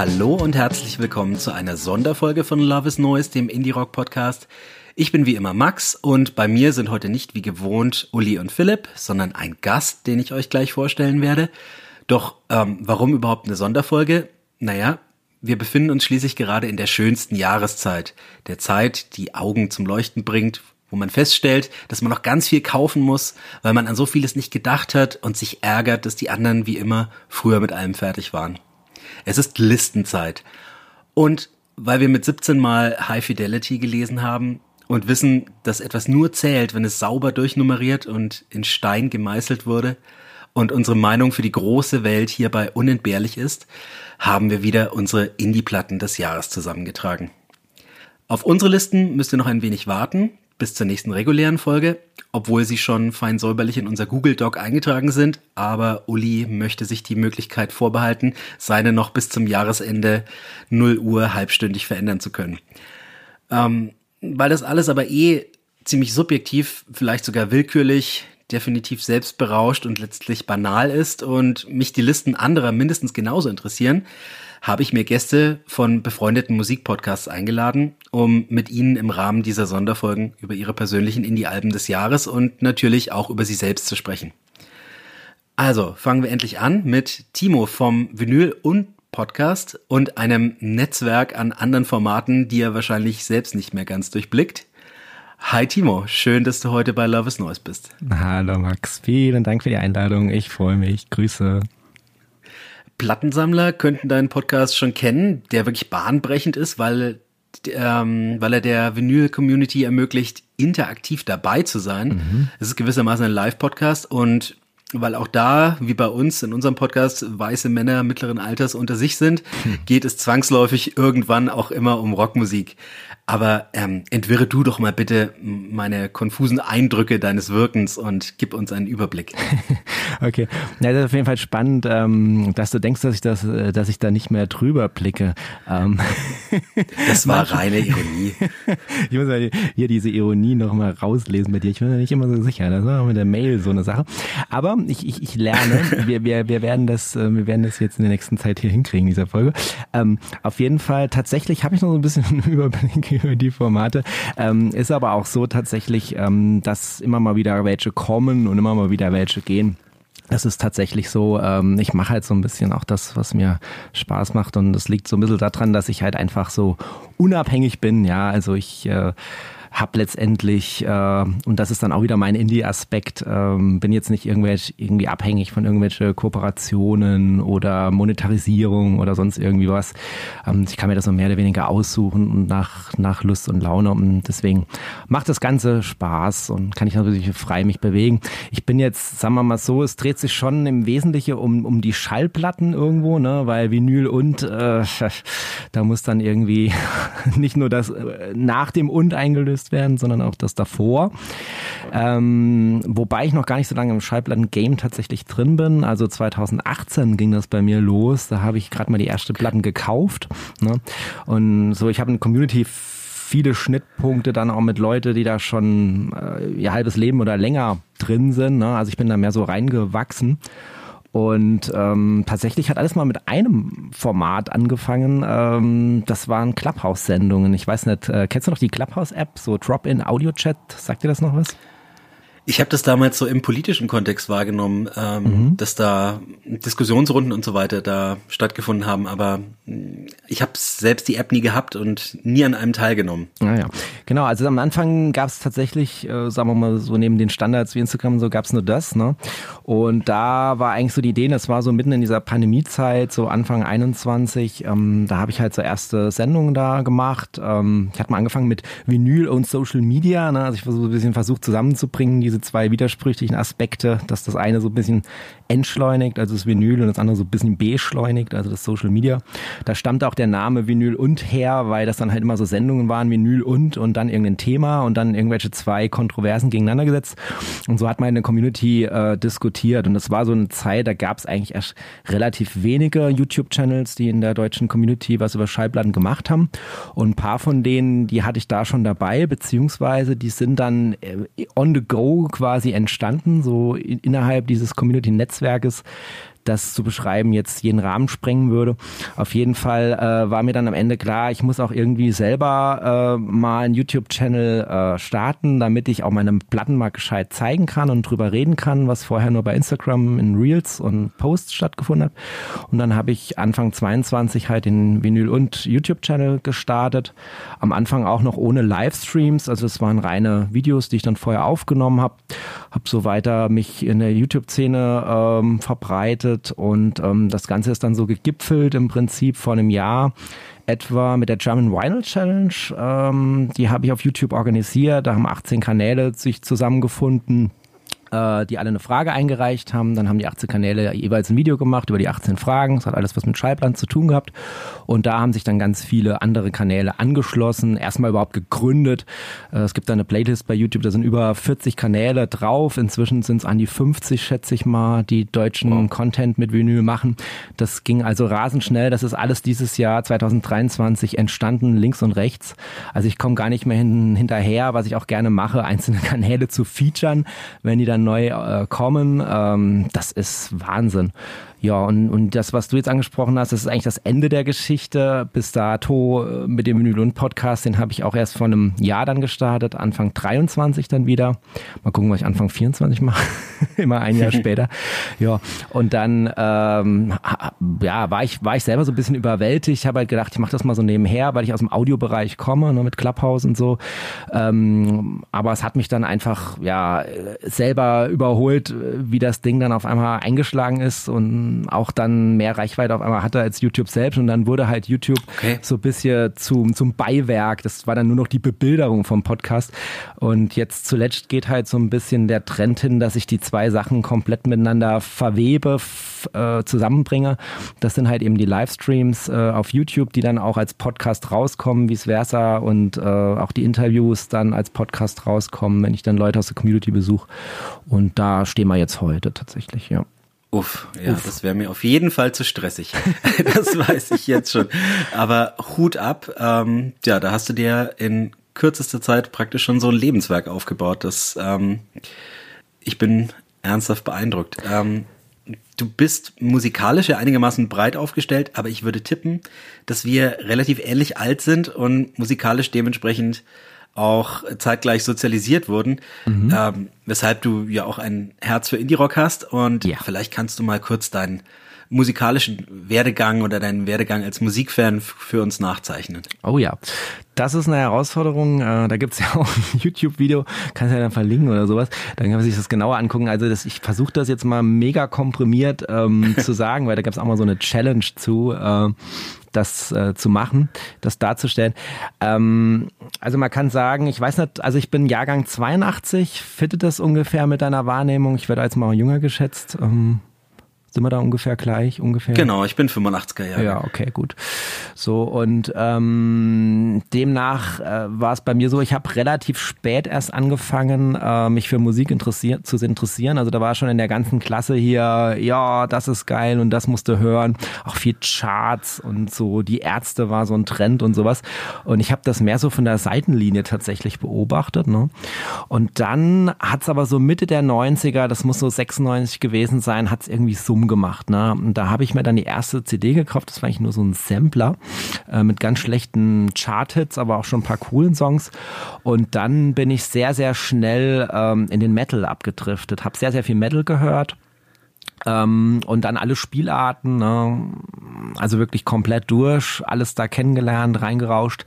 Hallo und herzlich willkommen zu einer Sonderfolge von Love is Noise, dem Indie Rock Podcast. Ich bin wie immer Max und bei mir sind heute nicht wie gewohnt Uli und Philipp, sondern ein Gast, den ich euch gleich vorstellen werde. Doch ähm, warum überhaupt eine Sonderfolge? Naja, wir befinden uns schließlich gerade in der schönsten Jahreszeit, der Zeit, die Augen zum Leuchten bringt, wo man feststellt, dass man noch ganz viel kaufen muss, weil man an so vieles nicht gedacht hat und sich ärgert, dass die anderen wie immer früher mit allem fertig waren. Es ist Listenzeit. Und weil wir mit 17 mal High Fidelity gelesen haben und wissen, dass etwas nur zählt, wenn es sauber durchnummeriert und in Stein gemeißelt wurde und unsere Meinung für die große Welt hierbei unentbehrlich ist, haben wir wieder unsere Indie-Platten des Jahres zusammengetragen. Auf unsere Listen müsst ihr noch ein wenig warten, bis zur nächsten regulären Folge, obwohl sie schon fein säuberlich in unser Google Doc eingetragen sind. Aber Uli möchte sich die Möglichkeit vorbehalten, seine noch bis zum Jahresende 0 Uhr halbstündig verändern zu können. Ähm, weil das alles aber eh ziemlich subjektiv, vielleicht sogar willkürlich, definitiv selbstberauscht und letztlich banal ist und mich die Listen anderer mindestens genauso interessieren, habe ich mir Gäste von befreundeten Musikpodcasts eingeladen, um mit ihnen im Rahmen dieser Sonderfolgen über ihre persönlichen Indie-Alben des Jahres und natürlich auch über sie selbst zu sprechen. Also fangen wir endlich an mit Timo vom Vinyl und Podcast und einem Netzwerk an anderen Formaten, die er wahrscheinlich selbst nicht mehr ganz durchblickt. Hi Timo, schön, dass du heute bei Love is Noise bist. Hallo Max, vielen Dank für die Einladung. Ich freue mich. Grüße. Plattensammler könnten deinen Podcast schon kennen, der wirklich bahnbrechend ist, weil, ähm, weil er der Vinyl-Community ermöglicht, interaktiv dabei zu sein. Mhm. Es ist gewissermaßen ein Live-Podcast und weil auch da, wie bei uns in unserem Podcast, weiße Männer mittleren Alters unter sich sind, hm. geht es zwangsläufig irgendwann auch immer um Rockmusik. Aber ähm, entwirre du doch mal bitte meine konfusen Eindrücke deines Wirkens und gib uns einen Überblick. okay, ja, das ist auf jeden Fall spannend, ähm, dass du denkst, dass ich das, äh, dass ich da nicht mehr drüber blicke. Ähm. Das war reine Ironie. ich muss mal hier diese Ironie noch mal rauslesen bei dir. Ich bin mir nicht immer so sicher. Das war mit der Mail so eine Sache. Aber ich, ich, ich lerne. wir, wir, wir werden das, äh, wir werden das jetzt in der nächsten Zeit hier hinkriegen, dieser Folge. Ähm, auf jeden Fall. Tatsächlich habe ich noch so ein bisschen einen Überblick über die Formate. Ähm, ist aber auch so tatsächlich, ähm, dass immer mal wieder welche kommen und immer mal wieder welche gehen. Das ist tatsächlich so, ähm, ich mache halt so ein bisschen auch das, was mir Spaß macht und das liegt so ein bisschen daran, dass ich halt einfach so unabhängig bin, ja, also ich äh, habe letztendlich, äh, und das ist dann auch wieder mein Indie-Aspekt, ähm, bin jetzt nicht irgendwelche, irgendwie abhängig von irgendwelche Kooperationen oder Monetarisierung oder sonst irgendwie was. Ähm, ich kann mir das so mehr oder weniger aussuchen und nach, nach Lust und Laune und deswegen macht das Ganze Spaß und kann ich natürlich frei mich bewegen. Ich bin jetzt, sagen wir mal so, es dreht sich schon im Wesentlichen um, um die Schallplatten irgendwo, ne, weil Vinyl und äh, da muss dann irgendwie nicht nur das äh, nach dem und eingelöst gelöst werden, sondern auch das davor. Ähm, wobei ich noch gar nicht so lange im Schallplatten-Game tatsächlich drin bin. Also 2018 ging das bei mir los. Da habe ich gerade mal die erste Platten gekauft. Ne? Und so, ich habe eine Community viele Schnittpunkte dann auch mit Leute, die da schon äh, ihr halbes Leben oder länger drin sind. Ne? Also ich bin da mehr so reingewachsen. Und ähm, tatsächlich hat alles mal mit einem Format angefangen. Ähm, das waren Clubhouse-Sendungen. Ich weiß nicht, äh, kennst du noch die Clubhouse-App, so Drop-in Audio-Chat? Sagt dir das noch was? Ich habe das damals so im politischen Kontext wahrgenommen, ähm, mhm. dass da Diskussionsrunden und so weiter da stattgefunden haben, aber ich habe selbst die App nie gehabt und nie an einem teilgenommen. Naja, ah, genau. Also am Anfang gab es tatsächlich, äh, sagen wir mal so neben den Standards wie Instagram so gab es nur das, ne? Und da war eigentlich so die Idee, das war so mitten in dieser Pandemiezeit, so Anfang 21, ähm, da habe ich halt so erste Sendungen da gemacht. Ähm, ich hatte mal angefangen mit Vinyl und Social Media, ne? Also ich versuche ein bisschen versucht zusammenzubringen diese zwei widersprüchlichen Aspekte, dass das eine so ein bisschen entschleunigt, also das Vinyl und das andere so ein bisschen beschleunigt, also das Social Media. Da stammt auch der Name Vinyl und her, weil das dann halt immer so Sendungen waren, Vinyl und und dann irgendein Thema und dann irgendwelche zwei Kontroversen gegeneinander gesetzt. Und so hat meine Community äh, diskutiert. Und das war so eine Zeit, da gab es eigentlich erst relativ wenige YouTube-Channels, die in der deutschen Community was über Schallplatten gemacht haben. Und ein paar von denen, die hatte ich da schon dabei, beziehungsweise die sind dann äh, on the go quasi entstanden, so innerhalb dieses Community-Netzwerkes das zu beschreiben jetzt jeden Rahmen sprengen würde. Auf jeden Fall äh, war mir dann am Ende klar, ich muss auch irgendwie selber äh, mal einen YouTube-Channel äh, starten, damit ich auch meine Platten mal gescheit zeigen kann und drüber reden kann, was vorher nur bei Instagram in Reels und Posts stattgefunden hat. Und dann habe ich Anfang 22 halt den Vinyl und YouTube-Channel gestartet. Am Anfang auch noch ohne Livestreams, also es waren reine Videos, die ich dann vorher aufgenommen habe. Habe so weiter mich in der YouTube-Szene ähm, verbreitet gestartet und ähm, das Ganze ist dann so gegipfelt im Prinzip vor einem Jahr etwa mit der German Vinyl Challenge. Ähm, die habe ich auf YouTube organisiert. Da haben 18 Kanäle sich zusammengefunden äh, die alle eine Frage eingereicht haben. Dann haben die 18 Kanäle jeweils ein Video gemacht über die 18 Fragen. Das hat alles was mit Schallplan zu tun gehabt. Und da haben sich dann ganz viele andere Kanäle angeschlossen, erstmal überhaupt gegründet. Äh, es gibt da eine Playlist bei YouTube, da sind über 40 Kanäle drauf. Inzwischen sind es an die 50, schätze ich mal, die deutschen wow. Content mit Vinyl machen. Das ging also rasend schnell. Das ist alles dieses Jahr 2023 entstanden, links und rechts. Also ich komme gar nicht mehr hin, hinterher, was ich auch gerne mache, einzelne Kanäle zu featuren, wenn die dann neu äh, kommen. Ähm, das ist Wahnsinn. Ja, und, und das, was du jetzt angesprochen hast, das ist eigentlich das Ende der Geschichte. Bis dato äh, mit dem Menü Podcast, den habe ich auch erst vor einem Jahr dann gestartet, Anfang 23 dann wieder. Mal gucken, was ich Anfang 24 mache. Immer ein Jahr später. Ja, und dann ähm, ja, war ich, war ich selber so ein bisschen überwältigt. Ich habe halt gedacht, ich mache das mal so nebenher, weil ich aus dem Audiobereich komme, ne, mit Clubhouse und so. Ähm, aber es hat mich dann einfach ja selber überholt, wie das Ding dann auf einmal eingeschlagen ist und auch dann mehr Reichweite auf einmal hatte als YouTube selbst und dann wurde halt YouTube okay. so ein bisschen zum, zum Beiwerk. Das war dann nur noch die Bebilderung vom Podcast. Und jetzt zuletzt geht halt so ein bisschen der Trend hin, dass ich die zwei Sachen komplett miteinander verwebe, äh, zusammenbringe. Das sind halt eben die Livestreams äh, auf YouTube, die dann auch als Podcast rauskommen, vice versa und äh, auch die Interviews dann als Podcast rauskommen, wenn ich dann Leute aus der Community besuche. Und da stehen wir jetzt heute tatsächlich, ja. Uff, ja, Uff. das wäre mir auf jeden Fall zu stressig. das weiß ich jetzt schon. Aber Hut ab, ähm, ja, da hast du dir in kürzester Zeit praktisch schon so ein Lebenswerk aufgebaut. Das, ähm, ich bin ernsthaft beeindruckt. Ähm, du bist musikalisch ja einigermaßen breit aufgestellt, aber ich würde tippen, dass wir relativ ähnlich alt sind und musikalisch dementsprechend auch zeitgleich sozialisiert wurden, mhm. ähm, weshalb du ja auch ein Herz für Indie-Rock hast und ja. vielleicht kannst du mal kurz deinen musikalischen Werdegang oder deinen Werdegang als Musikfan für uns nachzeichnen. Oh ja, das ist eine Herausforderung. Äh, da gibt's ja auch ein YouTube-Video, kannst ja dann verlinken oder sowas. Dann kann man sich das genauer angucken. Also das, ich versuche das jetzt mal mega komprimiert ähm, zu sagen, weil da gab's auch mal so eine Challenge zu. Äh, das äh, zu machen, das darzustellen. Ähm, also man kann sagen, ich weiß nicht, also ich bin Jahrgang 82, fittet das ungefähr mit deiner Wahrnehmung? Ich werde als mal jünger geschätzt. Ähm, sind wir da ungefähr gleich? Ungefähr? Genau, ich bin 85er Jahre. Ja, okay, gut. So, und ähm, demnach äh, war es bei mir so, ich habe relativ spät erst angefangen, äh, mich für Musik interessiert, zu interessieren. Also da war schon in der ganzen Klasse hier, ja, das ist geil und das musst du hören. Auch viel Charts und so. Die Ärzte war so ein Trend und sowas. Und ich habe das mehr so von der Seitenlinie tatsächlich beobachtet. Ne? Und dann hat's aber so Mitte der 90er, das muss so 96 gewesen sein, hat's irgendwie so gemacht. Ne? Und da habe ich mir dann die erste CD gekauft. Das war eigentlich nur so ein Sampler äh, mit ganz schlechten Chart-Hits, aber auch schon ein paar coolen Songs. Und dann bin ich sehr, sehr schnell ähm, in den Metal abgedriftet. Habe sehr, sehr viel Metal gehört ähm, und dann alle Spielarten, ne? also wirklich komplett durch, alles da kennengelernt, reingerauscht.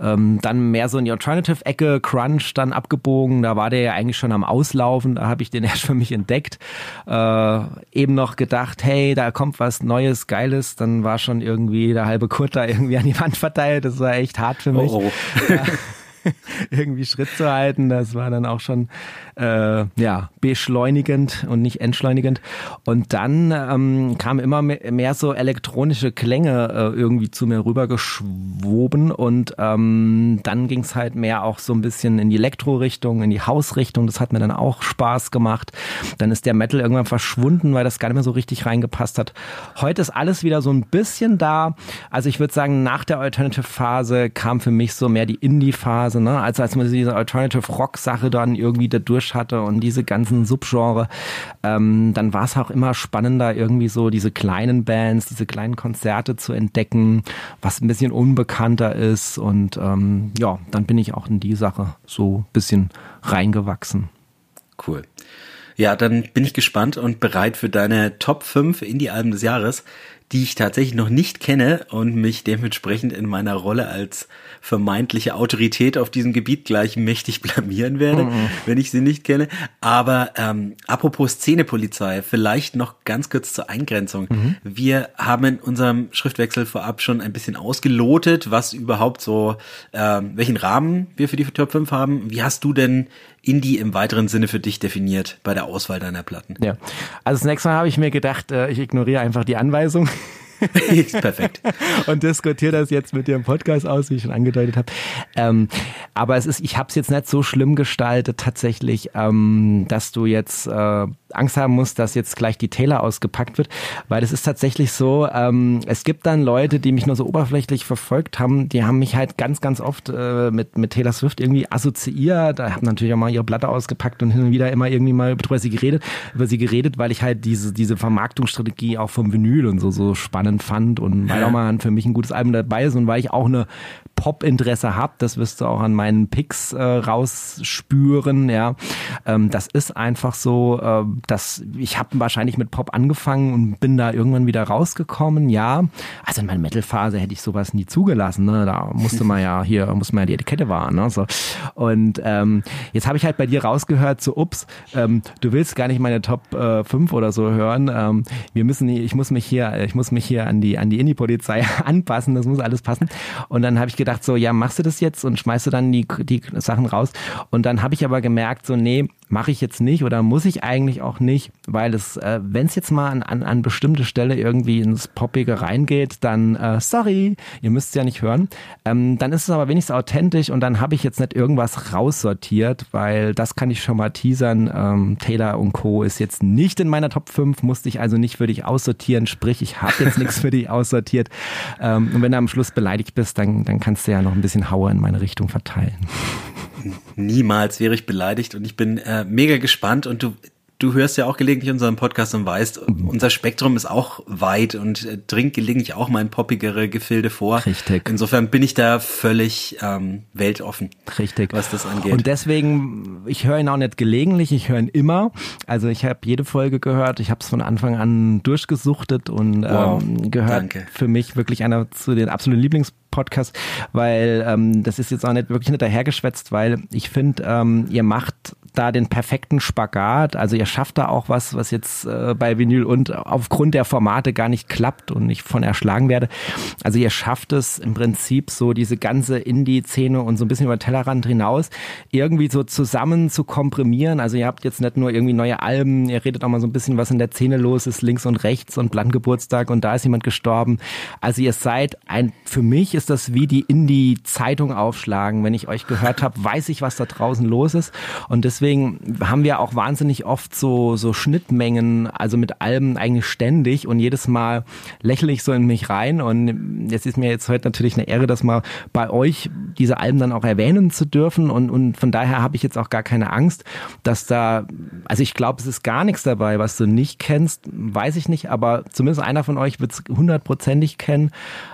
Ähm, dann mehr so in die Alternative-Ecke, Crunch dann abgebogen, da war der ja eigentlich schon am Auslaufen, da habe ich den erst für mich entdeckt. Äh, eben noch gedacht, hey, da kommt was Neues, Geiles, dann war schon irgendwie der halbe Kurt da irgendwie an die Wand verteilt, das war echt hart für mich. Oh, oh. irgendwie Schritt zu halten. Das war dann auch schon äh, ja beschleunigend und nicht entschleunigend. Und dann ähm, kamen immer mehr, so elektronische Klänge äh, irgendwie zu mir rübergeschwoben und ähm, dann ging es halt mehr auch so ein bisschen in die Elektro-Richtung, in die Hausrichtung. Das hat mir dann auch Spaß gemacht. Dann ist der Metal irgendwann verschwunden, weil das gar nicht mehr so richtig reingepasst hat. Heute ist alles wieder so ein bisschen da. Also ich würde sagen, nach der Alternative-Phase kam für mich so mehr die Indie-Phase, ne? Also als man diese Alternative-Rock-Sache dann irgendwie da durch hatte und diese ganzen Subgenre, ähm, dann war es auch immer spannender, irgendwie so diese kleinen Bands, diese kleinen Konzerte zu entdecken, was ein bisschen unbekannter ist. Und ähm, ja, dann bin ich auch in die Sache so ein bisschen reingewachsen. Cool. Ja, dann bin ich gespannt und bereit für deine Top 5 Indie-Alben des Jahres die ich tatsächlich noch nicht kenne und mich dementsprechend in meiner Rolle als vermeintliche Autorität auf diesem Gebiet gleich mächtig blamieren werde, mhm. wenn ich sie nicht kenne. Aber ähm, apropos Szenepolizei, vielleicht noch ganz kurz zur Eingrenzung. Mhm. Wir haben in unserem Schriftwechsel vorab schon ein bisschen ausgelotet, was überhaupt so, ähm, welchen Rahmen wir für die Top 5 haben. Wie hast du denn Indie im weiteren Sinne für dich definiert bei der Auswahl deiner Platten? Ja, also das nächste Mal habe ich mir gedacht, äh, ich ignoriere einfach die Anweisung. Perfekt. und diskutiere das jetzt mit dir im Podcast aus, wie ich schon angedeutet habe. Ähm, aber es ist, ich habe es jetzt nicht so schlimm gestaltet tatsächlich, ähm, dass du jetzt äh, Angst haben musst, dass jetzt gleich die Taylor ausgepackt wird, weil es ist tatsächlich so, ähm, es gibt dann Leute, die mich nur so oberflächlich verfolgt haben, die haben mich halt ganz, ganz oft äh, mit, mit Taylor Swift irgendwie assoziiert, da haben natürlich auch mal ihre Platte ausgepackt und hin und wieder immer irgendwie mal über sie geredet, über sie geredet, weil ich halt diese, diese Vermarktungsstrategie auch vom Vinyl und so, so spannend fand und weil auch mal für mich ein gutes Album dabei ist und weil ich auch eine Pop-Interesse habe, das wirst du auch an meinen Picks äh, rausspüren, ja. Ähm, das ist einfach so, äh, dass ich habe wahrscheinlich mit Pop angefangen und bin da irgendwann wieder rausgekommen, ja. Also in meiner Metal-Phase hätte ich sowas nie zugelassen, ne? Da musste man ja hier, muss man ja die Etikette wahren, ne? So. Und ähm, jetzt habe ich halt bei dir rausgehört, so ups, ähm, du willst gar nicht meine Top äh, 5 oder so hören. Ähm, wir müssen, ich muss mich hier, ich muss mich hier an die, an die Indie-Polizei anpassen, das muss alles passen. Und dann habe ich gedacht, so, ja, machst du das jetzt und schmeißt du dann die, die Sachen raus. Und dann habe ich aber gemerkt, so, nee, mache ich jetzt nicht oder muss ich eigentlich auch nicht, weil es, äh, wenn es jetzt mal an, an, an bestimmte Stelle irgendwie ins Poppige reingeht, dann äh, sorry, ihr müsst es ja nicht hören. Ähm, dann ist es aber wenigstens authentisch und dann habe ich jetzt nicht irgendwas raussortiert, weil das kann ich schon mal teasern. Ähm, Taylor und Co. ist jetzt nicht in meiner Top 5, musste ich also nicht für dich aussortieren, sprich, ich habe jetzt nichts für dich aussortiert. Ähm, und wenn du am Schluss beleidigt bist, dann, dann kannst du ja noch ein bisschen Hauer in meine Richtung verteilen. Niemals wäre ich beleidigt und ich bin äh, mega gespannt und du, du hörst ja auch gelegentlich unseren Podcast und weißt, unser Spektrum ist auch weit und äh, dringt gelegentlich auch mal in poppigere Gefilde vor. Richtig. Insofern bin ich da völlig ähm, weltoffen. Richtig. Was das angeht. Und deswegen, ich höre ihn auch nicht gelegentlich, ich höre ihn immer. Also ich habe jede Folge gehört, ich habe es von Anfang an durchgesuchtet und wow, ähm, gehört danke. für mich wirklich einer zu den absoluten Lieblings Podcast, weil ähm, das ist jetzt auch nicht wirklich nicht dahergeschwätzt, weil ich finde, ähm, ihr macht da den perfekten Spagat. Also ihr schafft da auch was, was jetzt äh, bei Vinyl und aufgrund der Formate gar nicht klappt und ich von erschlagen werde. Also ihr schafft es im Prinzip so diese ganze Indie-Szene und so ein bisschen über den Tellerrand hinaus irgendwie so zusammen zu komprimieren. Also ihr habt jetzt nicht nur irgendwie neue Alben, ihr redet auch mal so ein bisschen, was in der Szene los ist, links und rechts und Landgeburtstag und da ist jemand gestorben. Also ihr seid ein, für mich ist das wie die Indie-Zeitung aufschlagen. Wenn ich euch gehört habe, weiß ich, was da draußen los ist und deswegen deswegen haben wir auch wahnsinnig oft so, so Schnittmengen, also mit Alben eigentlich ständig und jedes Mal lächle ich so in mich rein und jetzt ist mir jetzt heute natürlich eine Ehre, das mal bei euch diese Alben dann auch erwähnen zu dürfen und, und von daher habe ich jetzt auch gar keine Angst, dass da, also ich glaube, es ist gar nichts dabei, was du nicht kennst, weiß ich nicht, aber zumindest einer von euch wird es hundertprozentig kennen,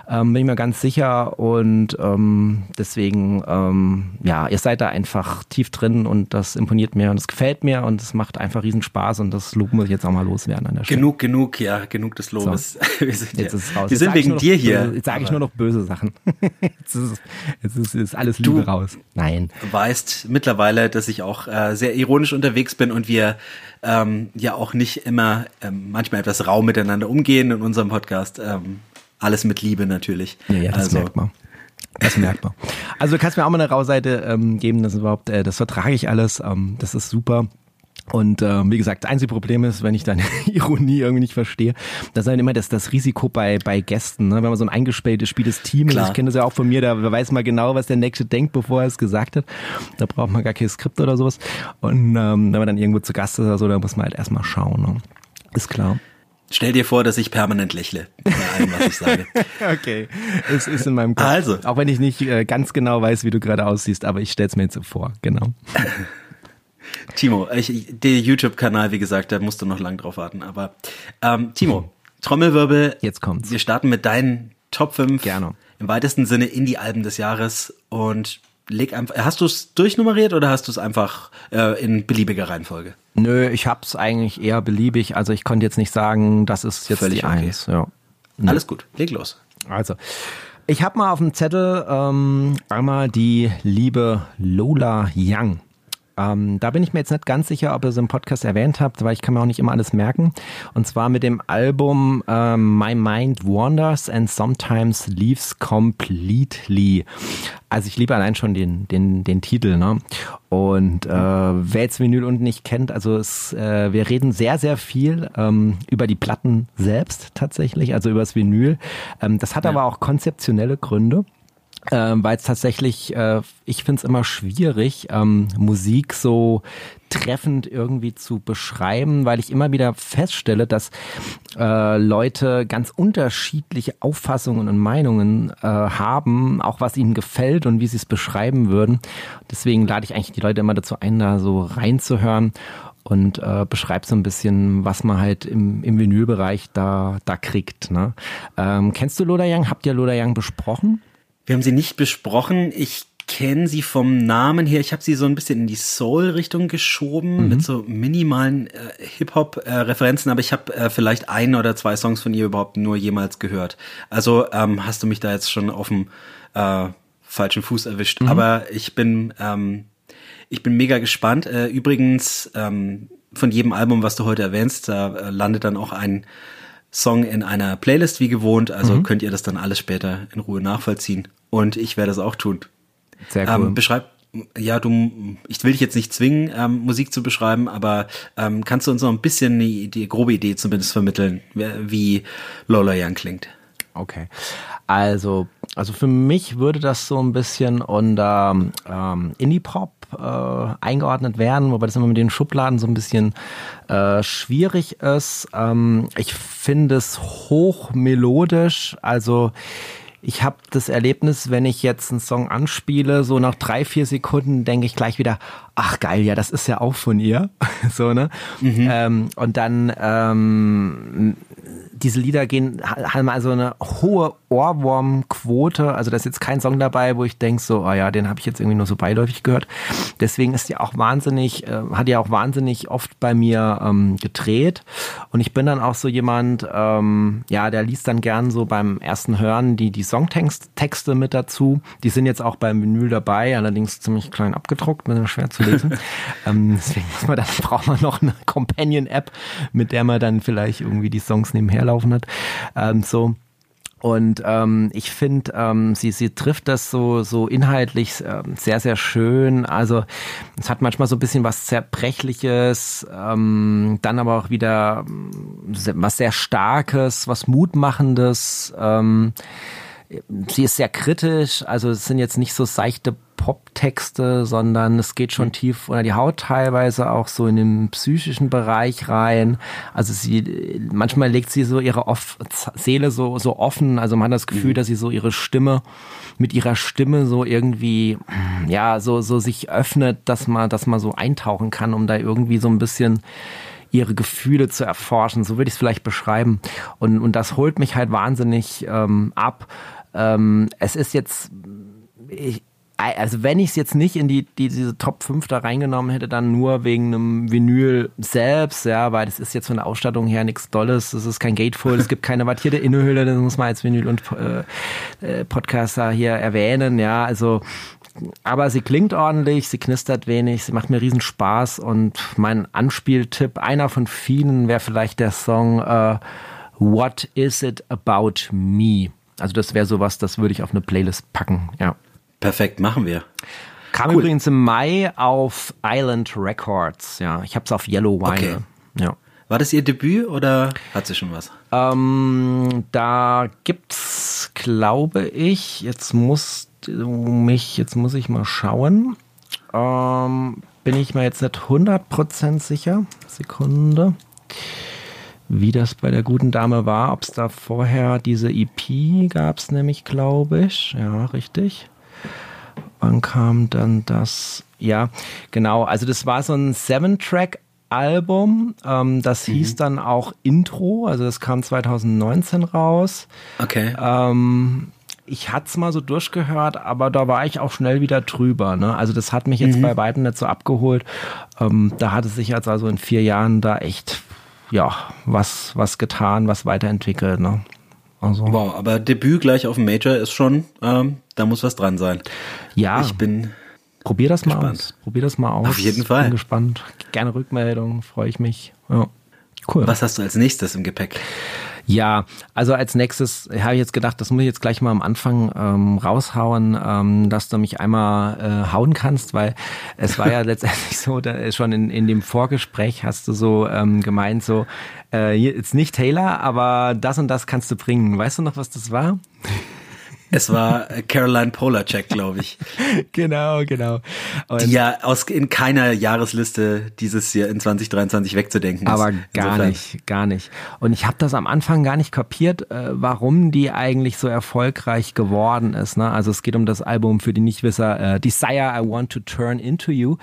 ähm, bin ich mir ganz sicher und ähm, deswegen, ähm, ja, ihr seid da einfach tief drin und das imponiert imponiert mir und es gefällt mir und es macht einfach riesen Spaß und das Lob muss ich jetzt auch mal loswerden an der Stelle. Genug, genug, ja, genug des Lobes. So. Wir sind, jetzt ist es raus. Wir sind wegen dir hier. Böse, jetzt sage ich nur noch böse Sachen. jetzt ist, jetzt ist, ist alles Liebe du raus. Nein. weißt mittlerweile, dass ich auch äh, sehr ironisch unterwegs bin und wir ähm, ja auch nicht immer ähm, manchmal etwas rau miteinander umgehen in unserem Podcast. Ähm, alles mit Liebe natürlich. Ja, ja das also, merkt man. Das merkt man. Also du kannst mir auch mal eine Rauseite ähm, geben, das überhaupt, äh, das vertrage ich alles, ähm, das ist super. Und äh, wie gesagt, das einzige Problem ist, wenn ich deine Ironie irgendwie nicht verstehe, das ist halt immer das, das Risiko bei, bei Gästen, ne? wenn man so ein eingespieltes spieltes Team ist. Ich kenne das ja auch von mir, da weiß man genau, was der Nächste denkt, bevor er es gesagt hat. Da braucht man gar kein Skript oder sowas. Und ähm, wenn man dann irgendwo zu Gast ist oder so, da muss man halt erstmal schauen. Ne? Ist klar. Stell dir vor, dass ich permanent lächle bei allem, was ich sage. okay, es ist in meinem Kopf. Also. Auch wenn ich nicht äh, ganz genau weiß, wie du gerade aussiehst, aber ich stell's mir jetzt so vor, genau. Timo, ich, der YouTube-Kanal, wie gesagt, da musst du noch lang drauf warten. Aber ähm, Timo, Trommelwirbel. Jetzt kommt's. Wir starten mit deinen Top 5. Gerne. Im weitesten Sinne Indie-Alben des Jahres. Und leg einfach. Hast du es durchnummeriert oder hast du es einfach äh, in beliebiger Reihenfolge? Nö, ich hab's eigentlich eher beliebig. Also ich konnte jetzt nicht sagen, das ist jetzt Völlig die okay. Eins. Ja. Nee. Alles gut, leg los. Also, ich habe mal auf dem Zettel ähm, einmal die liebe Lola Young. Ähm, da bin ich mir jetzt nicht ganz sicher, ob ihr es im Podcast erwähnt habt, weil ich kann mir auch nicht immer alles merken. Und zwar mit dem Album ähm, My Mind Wanders and Sometimes Leaves Completely. Also ich liebe allein schon den, den, den Titel. Ne? Und äh, wer jetzt Vinyl unten nicht kennt, also es, äh, wir reden sehr, sehr viel ähm, über die Platten selbst tatsächlich, also über das Vinyl. Ähm, das hat ja. aber auch konzeptionelle Gründe ähm, weil es tatsächlich, äh, ich finde es immer schwierig, ähm, Musik so treffend irgendwie zu beschreiben, weil ich immer wieder feststelle, dass äh, Leute ganz unterschiedliche Auffassungen und Meinungen äh, haben, auch was ihnen gefällt und wie sie es beschreiben würden. Deswegen lade ich eigentlich die Leute immer dazu ein, da so reinzuhören und äh, beschreibt so ein bisschen, was man halt im, im Vinylbereich da, da kriegt. Ne? Ähm, kennst du Loda Young? Habt ihr Loda Young besprochen? Wir haben sie nicht besprochen. Ich kenne sie vom Namen her. Ich habe sie so ein bisschen in die Soul-Richtung geschoben mhm. mit so minimalen äh, Hip-Hop-Referenzen, aber ich habe äh, vielleicht ein oder zwei Songs von ihr überhaupt nur jemals gehört. Also ähm, hast du mich da jetzt schon auf dem äh, falschen Fuß erwischt. Mhm. Aber ich bin ähm, ich bin mega gespannt. Äh, übrigens ähm, von jedem Album, was du heute erwähnst, da äh, landet dann auch ein Song in einer Playlist wie gewohnt, also mhm. könnt ihr das dann alles später in Ruhe nachvollziehen. Und ich werde das auch tun. Sehr cool. Ähm, beschreib, ja, du, ich will dich jetzt nicht zwingen, ähm, Musik zu beschreiben, aber ähm, kannst du uns noch ein bisschen eine die grobe Idee zumindest vermitteln, wie Lola Young klingt? Okay. Also, also für mich würde das so ein bisschen unter ähm, Indie-Pop äh, eingeordnet werden, wobei das immer mit den Schubladen so ein bisschen äh, schwierig ist. Ähm, ich finde es hochmelodisch, also ich habe das Erlebnis, wenn ich jetzt einen Song anspiele, so nach drei, vier Sekunden denke ich gleich wieder, ach geil, ja, das ist ja auch von ihr. so, ne? Mhm. Ähm, und dann ähm, diese Lieder gehen, haben also eine hohe Ohrwurmquote. Also da ist jetzt kein Song dabei, wo ich denke, so, oh ja, den habe ich jetzt irgendwie nur so beiläufig gehört. Deswegen ist die auch wahnsinnig, äh, hat die auch wahnsinnig oft bei mir ähm, gedreht. Und ich bin dann auch so jemand, ähm, ja, der liest dann gern so beim ersten Hören die, die Songtexte mit dazu. Die sind jetzt auch beim Vinyl dabei, allerdings ziemlich klein abgedruckt, mir schwer zu lesen. ähm, deswegen muss man dann, braucht man noch eine Companion-App, mit der man dann vielleicht irgendwie die Songs nebenher laufen hat. Ähm, so. Und ähm, ich finde, ähm, sie, sie trifft das so, so inhaltlich ähm, sehr, sehr schön. Also es hat manchmal so ein bisschen was Zerbrechliches, ähm, dann aber auch wieder ähm, was sehr Starkes, was Mutmachendes. Ähm, sie ist sehr kritisch, also es sind jetzt nicht so seichte Poptexte, sondern es geht schon mhm. tief unter die Haut teilweise auch so in den psychischen Bereich rein. Also sie, manchmal legt sie so ihre Off Seele so, so offen. Also man hat das Gefühl, mhm. dass sie so ihre Stimme mit ihrer Stimme so irgendwie, ja, so, so sich öffnet, dass man, dass man so eintauchen kann, um da irgendwie so ein bisschen ihre Gefühle zu erforschen. So würde ich es vielleicht beschreiben. Und, und das holt mich halt wahnsinnig ähm, ab. Ähm, es ist jetzt, ich, also wenn ich es jetzt nicht in die, die, diese Top 5 da reingenommen hätte, dann nur wegen einem Vinyl selbst, ja, weil das ist jetzt von der Ausstattung her nichts Dolles, es ist kein Gatefold, es gibt keine wattierte Innenhülle, das muss man als Vinyl und äh, äh, Podcaster hier erwähnen, ja, also aber sie klingt ordentlich, sie knistert wenig, sie macht mir riesen Spaß und mein Anspieltipp, einer von vielen, wäre vielleicht der Song äh, What Is It About Me? Also das wäre sowas, das würde ich auf eine Playlist packen, ja. Perfekt, machen wir. Kam cool. übrigens im Mai auf Island Records, ja. Ich habe es auf Yellow Wine. Okay. Ja. War das ihr Debüt oder hat sie schon was? Ähm, da gibt's, glaube ich, jetzt muss mich, jetzt muss ich mal schauen. Ähm, bin ich mir jetzt nicht 100% sicher. Sekunde. Wie das bei der guten Dame war, ob es da vorher diese EP gab es nämlich, glaube ich. Ja, richtig. Wann kam dann das? Ja, genau. Also das war so ein Seven-Track Album. Ähm, das mhm. hieß dann auch Intro, also das kam 2019 raus. Okay. Ähm, ich hatte es mal so durchgehört, aber da war ich auch schnell wieder drüber. Ne? Also das hat mich jetzt mhm. bei beiden nicht so abgeholt. Ähm, da hat es sich jetzt also in vier Jahren da echt ja was was getan, was weiterentwickelt. Ne? Also. Wow, aber Debüt gleich auf dem Major ist schon, ähm, da muss was dran sein. Ja. Ich bin Probier das gespannt. mal aus. Probier das mal aus. Auf jeden Fall. Bin gespannt. Gerne Rückmeldung, freue ich mich. Ja. Cool. Was hast du als nächstes im Gepäck? Ja, also als nächstes habe ich jetzt gedacht, das muss ich jetzt gleich mal am Anfang ähm, raushauen, ähm, dass du mich einmal äh, hauen kannst, weil es war ja letztendlich so, da, schon in, in dem Vorgespräch hast du so ähm, gemeint, so, äh, jetzt nicht Taylor, aber das und das kannst du bringen. Weißt du noch, was das war? Es war Caroline Polacek, glaube ich. genau, genau. Und die ja aus, in keiner Jahresliste dieses Jahr in 2023 wegzudenken ist. Aber gar Insofern. nicht, gar nicht. Und ich habe das am Anfang gar nicht kapiert, äh, warum die eigentlich so erfolgreich geworden ist. Ne? Also es geht um das Album für die Nichtwisser, äh, Desire I Want to Turn Into You.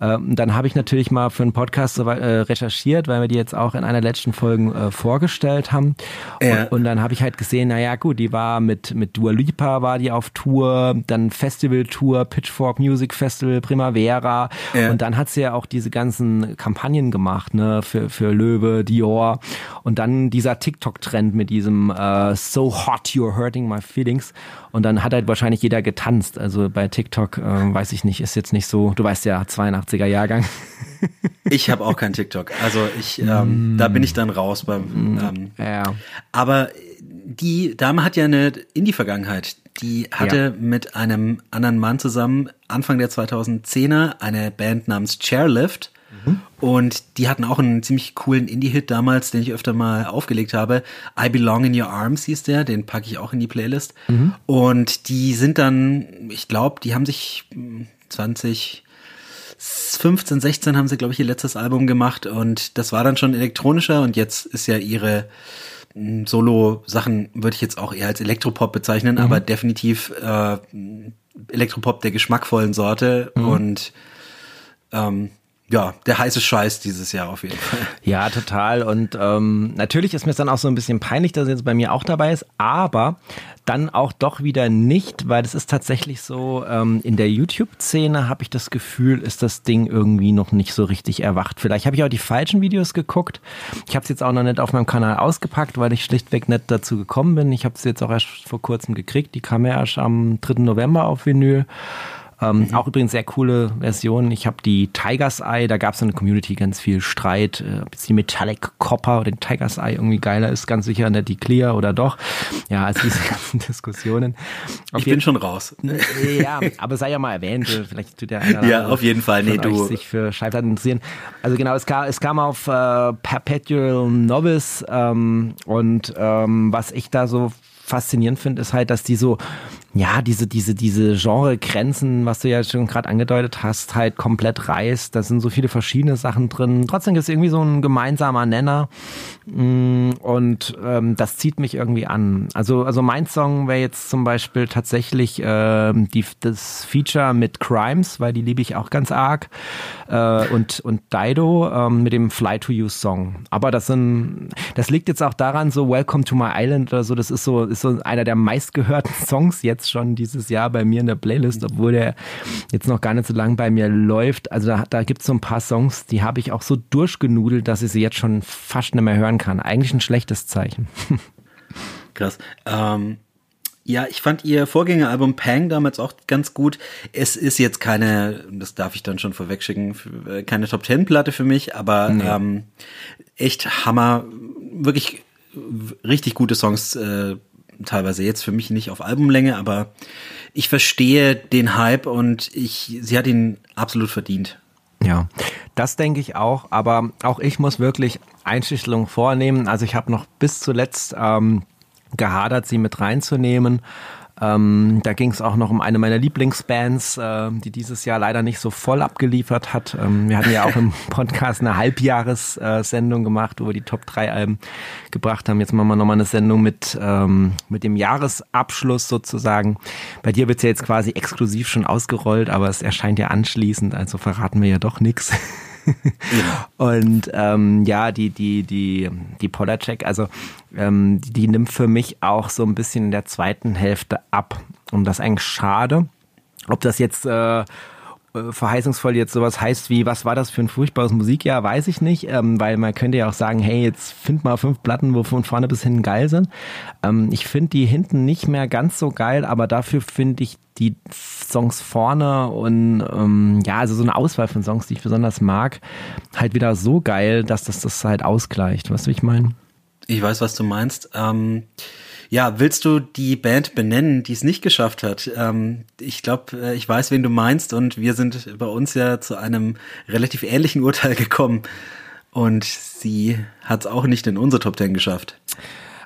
Ähm, dann habe ich natürlich mal für einen Podcast so, äh, recherchiert, weil wir die jetzt auch in einer letzten Folge äh, vorgestellt haben. Ja. Und, und, dann habe ich halt gesehen, naja gut, die war mit, mit Dua Lipa Lipa war die auf Tour, dann Festival-Tour, Pitchfork Music Festival, Primavera. Ja. Und dann hat sie ja auch diese ganzen Kampagnen gemacht, ne, für, für Löwe, Dior. Und dann dieser TikTok-Trend mit diesem uh, So hot, you're hurting my feelings. Und dann hat halt wahrscheinlich jeder getanzt. Also bei TikTok, äh, weiß ich nicht, ist jetzt nicht so, du weißt ja, 82er Jahrgang. Ich habe auch kein TikTok. Also ich, ähm, mm. da bin ich dann raus beim. Mm. Ähm, ja. Aber die Dame hat ja eine Indie-Vergangenheit. Die hatte ja. mit einem anderen Mann zusammen Anfang der 2010er eine Band namens Chairlift. Mhm. Und die hatten auch einen ziemlich coolen Indie-Hit damals, den ich öfter mal aufgelegt habe. I Belong in Your Arms hieß der, den packe ich auch in die Playlist. Mhm. Und die sind dann, ich glaube, die haben sich 20, 15, 16 haben sie, glaube ich, ihr letztes Album gemacht und das war dann schon elektronischer und jetzt ist ja ihre Solo-Sachen würde ich jetzt auch eher als Elektropop bezeichnen, mhm. aber definitiv äh, Elektropop der geschmackvollen Sorte mhm. und ähm, ja, der heiße Scheiß dieses Jahr auf jeden Fall. Ja, total. Und ähm, natürlich ist mir dann auch so ein bisschen peinlich, dass er jetzt bei mir auch dabei ist, aber dann auch doch wieder nicht, weil es ist tatsächlich so, ähm, in der YouTube-Szene habe ich das Gefühl, ist das Ding irgendwie noch nicht so richtig erwacht. Vielleicht habe ich auch die falschen Videos geguckt. Ich habe es jetzt auch noch nicht auf meinem Kanal ausgepackt, weil ich schlichtweg nicht dazu gekommen bin. Ich habe es jetzt auch erst vor kurzem gekriegt. Die kam ja erst am 3. November auf Vinyl. Ähm, mhm. Auch übrigens sehr coole Version. Ich habe die Tiger's Eye, da gab es in der Community ganz viel Streit, äh, ob jetzt die Metallic Copper oder den Tiger's Eye irgendwie geiler ist, ganz sicher nicht die Clear oder doch. Ja, also diese ganzen Diskussionen. Auf ich bin schon raus. Ja, aber sei ja mal erwähnt, äh, vielleicht tut der einer Ja, auf jeden Fall, nee, du. sich für Schallplatten interessieren. Also genau, es kam, es kam auf äh, Perpetual Novice ähm, und ähm, was ich da so faszinierend finde, ist halt, dass die so ja, diese, diese, diese Genre-Grenzen, was du ja schon gerade angedeutet hast, halt komplett reißt. Da sind so viele verschiedene Sachen drin. Trotzdem ist es irgendwie so ein gemeinsamer Nenner. Mm, und ähm, das zieht mich irgendwie an. Also, also mein Song wäre jetzt zum Beispiel tatsächlich äh, die, das Feature mit Crimes, weil die liebe ich auch ganz arg. Äh, und, und Dido äh, mit dem Fly to You Song. Aber das sind, das liegt jetzt auch daran, so Welcome to My Island oder so, das ist so, ist so einer der meistgehörten Songs jetzt schon dieses Jahr bei mir in der Playlist, obwohl der jetzt noch gar nicht so lange bei mir läuft. Also da, da gibt es so ein paar Songs, die habe ich auch so durchgenudelt, dass ich sie jetzt schon fast nicht mehr hören kann. Eigentlich ein schlechtes Zeichen. Krass. Ähm, ja, ich fand ihr Vorgängeralbum Pang damals auch ganz gut. Es ist jetzt keine, das darf ich dann schon vorwegschicken, äh, keine Top Ten Platte für mich, aber nee. ähm, echt Hammer, wirklich richtig gute Songs äh, teilweise jetzt für mich nicht auf Albumlänge, aber ich verstehe den Hype und ich, sie hat ihn absolut verdient. Ja, das denke ich auch, aber auch ich muss wirklich Einschüchterung vornehmen. Also ich habe noch bis zuletzt ähm, gehadert, sie mit reinzunehmen. Ähm, da ging es auch noch um eine meiner Lieblingsbands, äh, die dieses Jahr leider nicht so voll abgeliefert hat. Ähm, wir hatten ja auch im Podcast eine Halbjahressendung äh, gemacht, wo wir die Top 3 Alben gebracht haben. Jetzt machen wir nochmal eine Sendung mit, ähm, mit dem Jahresabschluss sozusagen. Bei dir wird's ja jetzt quasi exklusiv schon ausgerollt, aber es erscheint ja anschließend, also verraten wir ja doch nichts. Und ähm, ja, die, die, die, die Polacek, also ähm, die, die nimmt für mich auch so ein bisschen in der zweiten Hälfte ab. Und das ist eigentlich schade. Ob das jetzt äh, äh, verheißungsvoll jetzt sowas heißt wie, was war das für ein furchtbares Musikjahr, weiß ich nicht, ähm, weil man könnte ja auch sagen, hey, jetzt find mal fünf Platten, wo von vorne bis hinten geil sind. Ähm, ich finde die hinten nicht mehr ganz so geil, aber dafür finde ich die Songs vorne und ähm, ja, also so eine Auswahl von Songs, die ich besonders mag, halt wieder so geil, dass das das halt ausgleicht. Weißt du, wie ich meine? Ich weiß, was du meinst. Ähm ja, willst du die Band benennen, die es nicht geschafft hat? Ähm, ich glaube, äh, ich weiß, wen du meinst und wir sind bei uns ja zu einem relativ ähnlichen Urteil gekommen und sie hat es auch nicht in unsere Top Ten geschafft.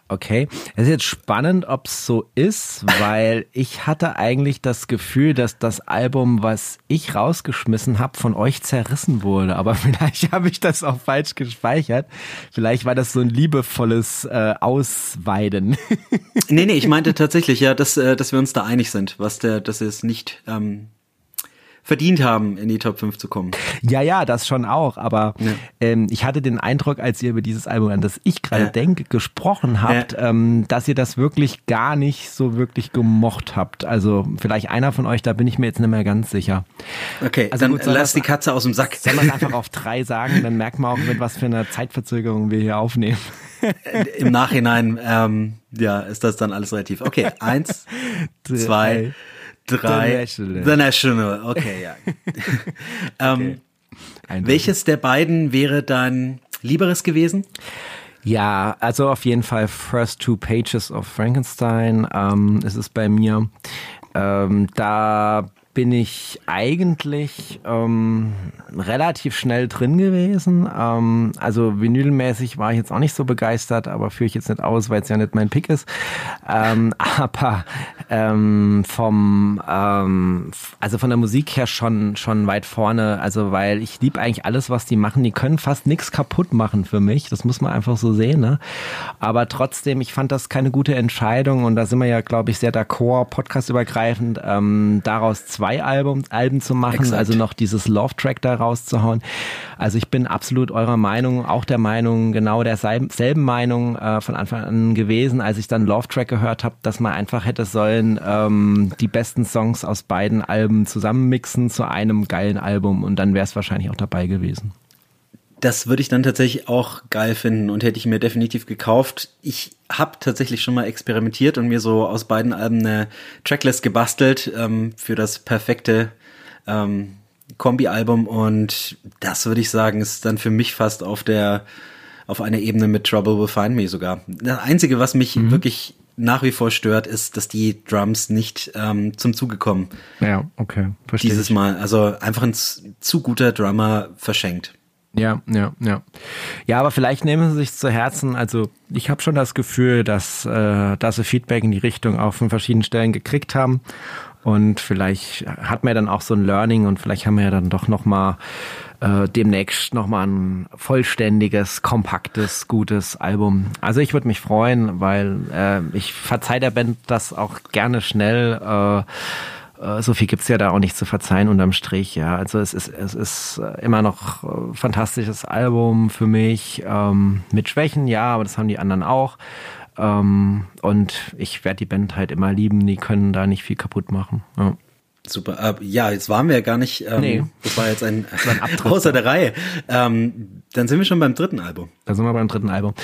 Okay, es ist jetzt spannend, ob es so ist, weil ich hatte eigentlich das Gefühl, dass das Album, was ich rausgeschmissen habe, von euch zerrissen wurde. Aber vielleicht habe ich das auch falsch gespeichert. Vielleicht war das so ein liebevolles äh, Ausweiden. nee, nee, ich meinte tatsächlich, ja, dass, äh, dass wir uns da einig sind, was der, dass es nicht ähm, verdient haben, in die Top 5 zu kommen. Ja, ja, das schon auch. Aber ja. ähm, ich hatte den Eindruck, als ihr über dieses Album, an das ich gerade ja. denke, gesprochen habt, ja. ähm, dass ihr das wirklich gar nicht so wirklich gemocht habt. Also vielleicht einer von euch, da bin ich mir jetzt nicht mehr ganz sicher. Okay, also dann gut, lass die Katze aus dem Sack. Soll man einfach auf drei sagen, dann merkt man auch, mit was für einer Zeitverzögerung wir hier aufnehmen. Im Nachhinein, ähm, ja, ist das dann alles relativ. Okay, eins, zwei, drei. The National. The National, okay, ja. ähm, okay. welches der beiden wäre dein lieberes gewesen? Ja, also auf jeden Fall First Two Pages of Frankenstein ähm, ist es bei mir. Ähm, da bin ich eigentlich ähm, relativ schnell drin gewesen. Ähm, also vinylmäßig war ich jetzt auch nicht so begeistert, aber führe ich jetzt nicht aus, weil es ja nicht mein Pick ist. Ähm, aber ähm, vom, ähm, also von der Musik her schon schon weit vorne. Also weil ich liebe eigentlich alles, was die machen. Die können fast nichts kaputt machen für mich. Das muss man einfach so sehen. Ne? Aber trotzdem, ich fand das keine gute Entscheidung und da sind wir ja, glaube ich, sehr d'accord, podcastübergreifend, ähm, daraus zwei zwei Album, Alben zu machen, Exakt. also noch dieses Love-Track da rauszuhauen. Also ich bin absolut eurer Meinung, auch der Meinung, genau derselben Meinung äh, von Anfang an gewesen, als ich dann Love-Track gehört habe, dass man einfach hätte sollen ähm, die besten Songs aus beiden Alben zusammenmixen zu einem geilen Album und dann wäre es wahrscheinlich auch dabei gewesen. Das würde ich dann tatsächlich auch geil finden und hätte ich mir definitiv gekauft. Ich habe tatsächlich schon mal experimentiert und mir so aus beiden Alben eine Tracklist gebastelt ähm, für das perfekte ähm, Kombi-Album und das würde ich sagen, ist dann für mich fast auf der auf einer Ebene mit Trouble Will Find Me sogar. Das Einzige, was mich mhm. wirklich nach wie vor stört, ist, dass die Drums nicht ähm, zum Zuge kommen. Ja, okay. Verstehe Dieses ich. Mal. Also einfach ein zu guter Drummer verschenkt. Ja, ja, ja. Ja, aber vielleicht nehmen sie sich zu Herzen. Also ich habe schon das Gefühl, dass, äh, dass sie Feedback in die Richtung auch von verschiedenen Stellen gekriegt haben. Und vielleicht hat man ja dann auch so ein Learning und vielleicht haben wir ja dann doch nochmal äh, demnächst nochmal ein vollständiges, kompaktes, gutes Album. Also ich würde mich freuen, weil äh, ich verzeih der Band das auch gerne schnell. Äh, so viel gibt's ja da auch nicht zu verzeihen unterm Strich. Ja, also es ist es ist äh, immer noch ein äh, fantastisches Album für mich ähm, mit Schwächen, ja, aber das haben die anderen auch. Ähm, und ich werde die Band halt immer lieben. Die können da nicht viel kaputt machen. Ja. Super. Äh, ja, jetzt waren wir ja gar nicht. Ähm, nee. Das war jetzt ein, war ein Abtritt. außer der Reihe. Ähm, dann sind wir schon beim dritten Album. Da sind wir beim dritten Album.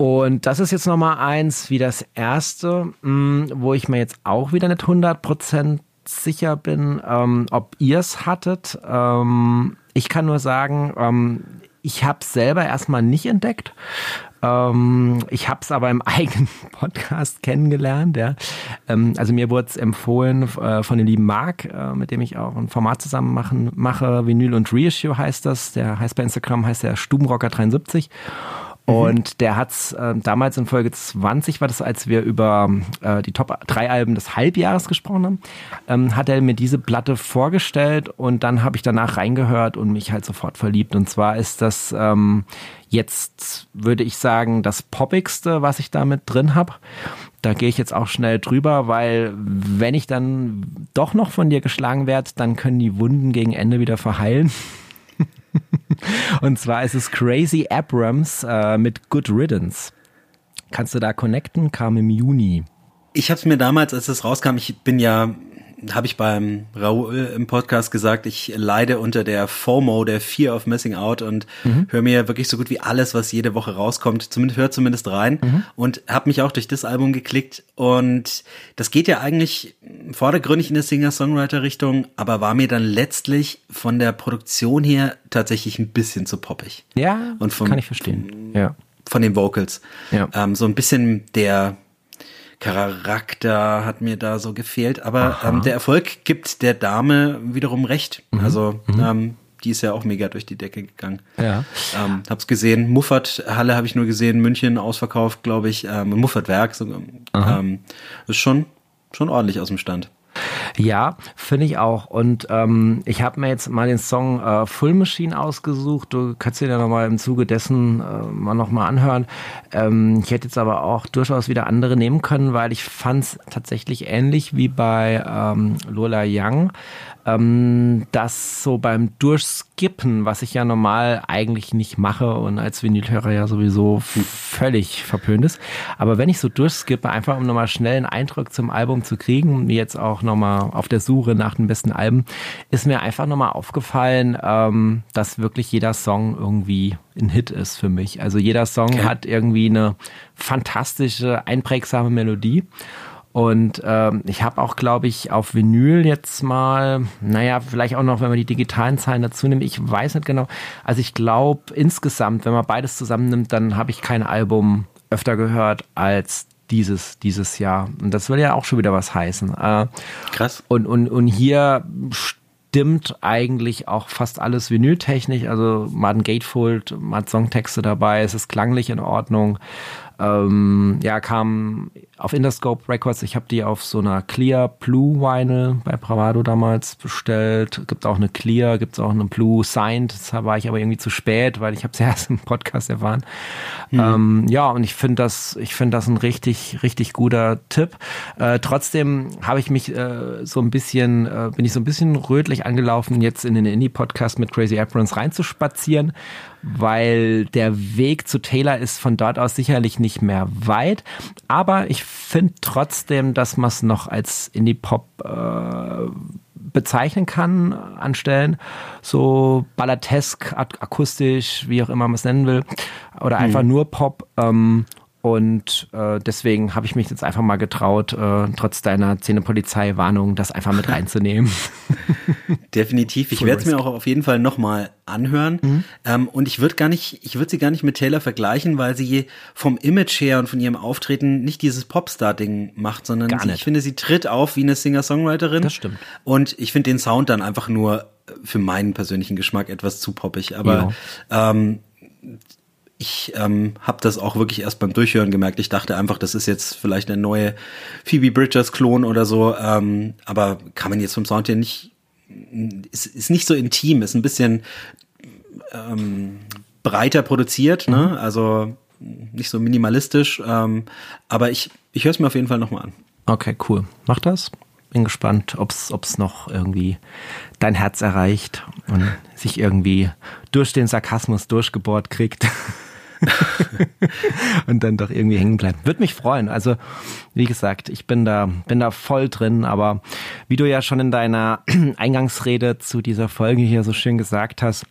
Und das ist jetzt nochmal eins wie das erste, mm, wo ich mir jetzt auch wieder nicht 100% sicher bin, ähm, ob ihr es hattet. Ähm, ich kann nur sagen, ähm, ich habe es selber erstmal nicht entdeckt. Ähm, ich habe es aber im eigenen Podcast kennengelernt. Ja. Ähm, also mir wurde es empfohlen äh, von dem lieben Marc, äh, mit dem ich auch ein Format zusammen machen, mache. Vinyl und Reissue heißt das. Der heißt bei Instagram heißt der Stubenrocker73. Mhm. Und der hat's äh, damals in Folge 20 war das, als wir über äh, die Top 3 Alben des Halbjahres gesprochen haben, ähm, hat er mir diese Platte vorgestellt und dann habe ich danach reingehört und mich halt sofort verliebt. Und zwar ist das ähm, jetzt, würde ich sagen, das Poppigste, was ich da mit drin habe. Da gehe ich jetzt auch schnell drüber, weil wenn ich dann doch noch von dir geschlagen werde, dann können die Wunden gegen Ende wieder verheilen. Und zwar ist es Crazy Abrams äh, mit Good Riddance. Kannst du da connecten? Kam im Juni. Ich habe es mir damals, als es rauskam, ich bin ja habe ich beim Raoul im Podcast gesagt, ich leide unter der FOMO, der Fear of Missing Out und mhm. höre mir wirklich so gut wie alles, was jede Woche rauskommt, zumindest hört zumindest rein mhm. und habe mich auch durch das Album geklickt und das geht ja eigentlich vordergründig in der Singer-Songwriter-Richtung, aber war mir dann letztlich von der Produktion her tatsächlich ein bisschen zu poppig. Ja, und vom, kann ich verstehen. Ja. Von den Vocals. Ja. Ähm, so ein bisschen der Charakter hat mir da so gefehlt. Aber ähm, der Erfolg gibt der Dame wiederum recht. Mhm. Also mhm. Ähm, die ist ja auch mega durch die Decke gegangen. Ja. Ähm, hab's gesehen. Muffert Halle habe ich nur gesehen. München ausverkauft, glaube ich. Ähm, Muffert Werk. So, ähm, ist schon schon ordentlich aus dem Stand. Ja, finde ich auch. Und ähm, ich habe mir jetzt mal den Song äh, Full Machine ausgesucht. Du kannst dir ja nochmal im Zuge dessen äh, mal nochmal anhören. Ähm, ich hätte jetzt aber auch durchaus wieder andere nehmen können, weil ich fand es tatsächlich ähnlich wie bei ähm, Lola Young ähm, das so beim Durchskippen, was ich ja normal eigentlich nicht mache und als Vinylhörer ja sowieso völlig verpönt ist. Aber wenn ich so durchskippe, einfach um nochmal schnell einen Eindruck zum Album zu kriegen, jetzt auch nochmal auf der Suche nach den besten Alben, ist mir einfach nochmal aufgefallen, ähm, dass wirklich jeder Song irgendwie ein Hit ist für mich. Also jeder Song okay. hat irgendwie eine fantastische, einprägsame Melodie. Und ähm, ich habe auch, glaube ich, auf Vinyl jetzt mal, naja, vielleicht auch noch, wenn man die digitalen Zahlen dazu nimmt, ich weiß nicht genau. Also ich glaube insgesamt, wenn man beides zusammennimmt, dann habe ich kein Album öfter gehört als dieses, dieses Jahr. Und das will ja auch schon wieder was heißen. Äh, Krass. Und, und, und hier stimmt eigentlich auch fast alles vinyltechnisch. Also ein Gatefold, man hat Songtexte dabei, es ist klanglich in Ordnung. Ähm, ja, kam auf Interscope Records. Ich habe die auf so einer Clear Blue Vinyl bei Bravado damals bestellt. Gibt auch eine Clear, gibt es auch eine Blue Signed. Da war ich aber irgendwie zu spät, weil ich habe es erst im Podcast erfahren. Mhm. Ähm, ja, und ich finde das, ich finde das ein richtig, richtig guter Tipp. Äh, trotzdem habe ich mich äh, so ein bisschen, äh, bin ich so ein bisschen rötlich angelaufen, jetzt in den Indie-Podcast mit Crazy Aprons reinzuspazieren weil der Weg zu Taylor ist von dort aus sicherlich nicht mehr weit. Aber ich finde trotzdem, dass man es noch als Indie-Pop äh, bezeichnen kann an Stellen. So ballatesk, akustisch, wie auch immer man es nennen will. Oder einfach mhm. nur Pop. Ähm, und äh, deswegen habe ich mich jetzt einfach mal getraut, äh, trotz deiner Zähnepolizei-Warnung, das einfach mit reinzunehmen. Definitiv. Ich werde es mir auch auf jeden Fall nochmal anhören. Mhm. Ähm, und ich würde gar nicht, ich würde sie gar nicht mit Taylor vergleichen, weil sie vom Image her und von ihrem Auftreten nicht dieses Popstar-Ding macht, sondern sie, ich finde, sie tritt auf wie eine Singer-Songwriterin. Das stimmt. Und ich finde den Sound dann einfach nur für meinen persönlichen Geschmack etwas zu poppig. Aber ja. ähm, ich ähm, habe das auch wirklich erst beim Durchhören gemerkt. Ich dachte einfach, das ist jetzt vielleicht eine neue Phoebe Bridgers Klon oder so. Ähm, aber kann man jetzt vom Sound her nicht, ist, ist nicht so intim, ist ein bisschen ähm, breiter produziert, ne? Mhm. Also nicht so minimalistisch. Ähm, aber ich, ich höre es mir auf jeden Fall nochmal an. Okay, cool. Mach das. Bin gespannt, ob's ob's noch irgendwie dein Herz erreicht und sich irgendwie durch den Sarkasmus durchgebohrt kriegt. und dann doch irgendwie hängen bleibt. Würde mich freuen. Also, wie gesagt, ich bin da, bin da voll drin, aber wie du ja schon in deiner Eingangsrede zu dieser Folge hier so schön gesagt hast,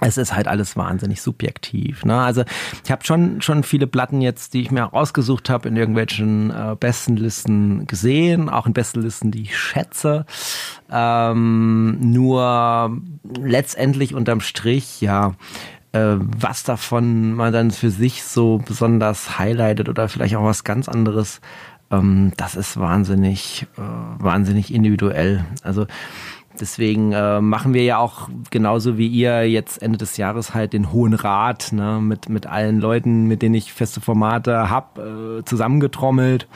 es ist halt alles wahnsinnig subjektiv. Ne? Also ich habe schon schon viele Platten jetzt, die ich mir rausgesucht habe, in irgendwelchen äh, Bestenlisten gesehen, auch in Bestenlisten, die ich schätze. Ähm, nur letztendlich unterm Strich, ja, was davon man dann für sich so besonders highlightet oder vielleicht auch was ganz anderes, ähm, das ist wahnsinnig, äh, wahnsinnig individuell. Also Deswegen äh, machen wir ja auch genauso wie ihr jetzt Ende des Jahres halt den Hohen Rat ne, mit, mit allen Leuten, mit denen ich feste Formate hab, äh, zusammengetrommelt.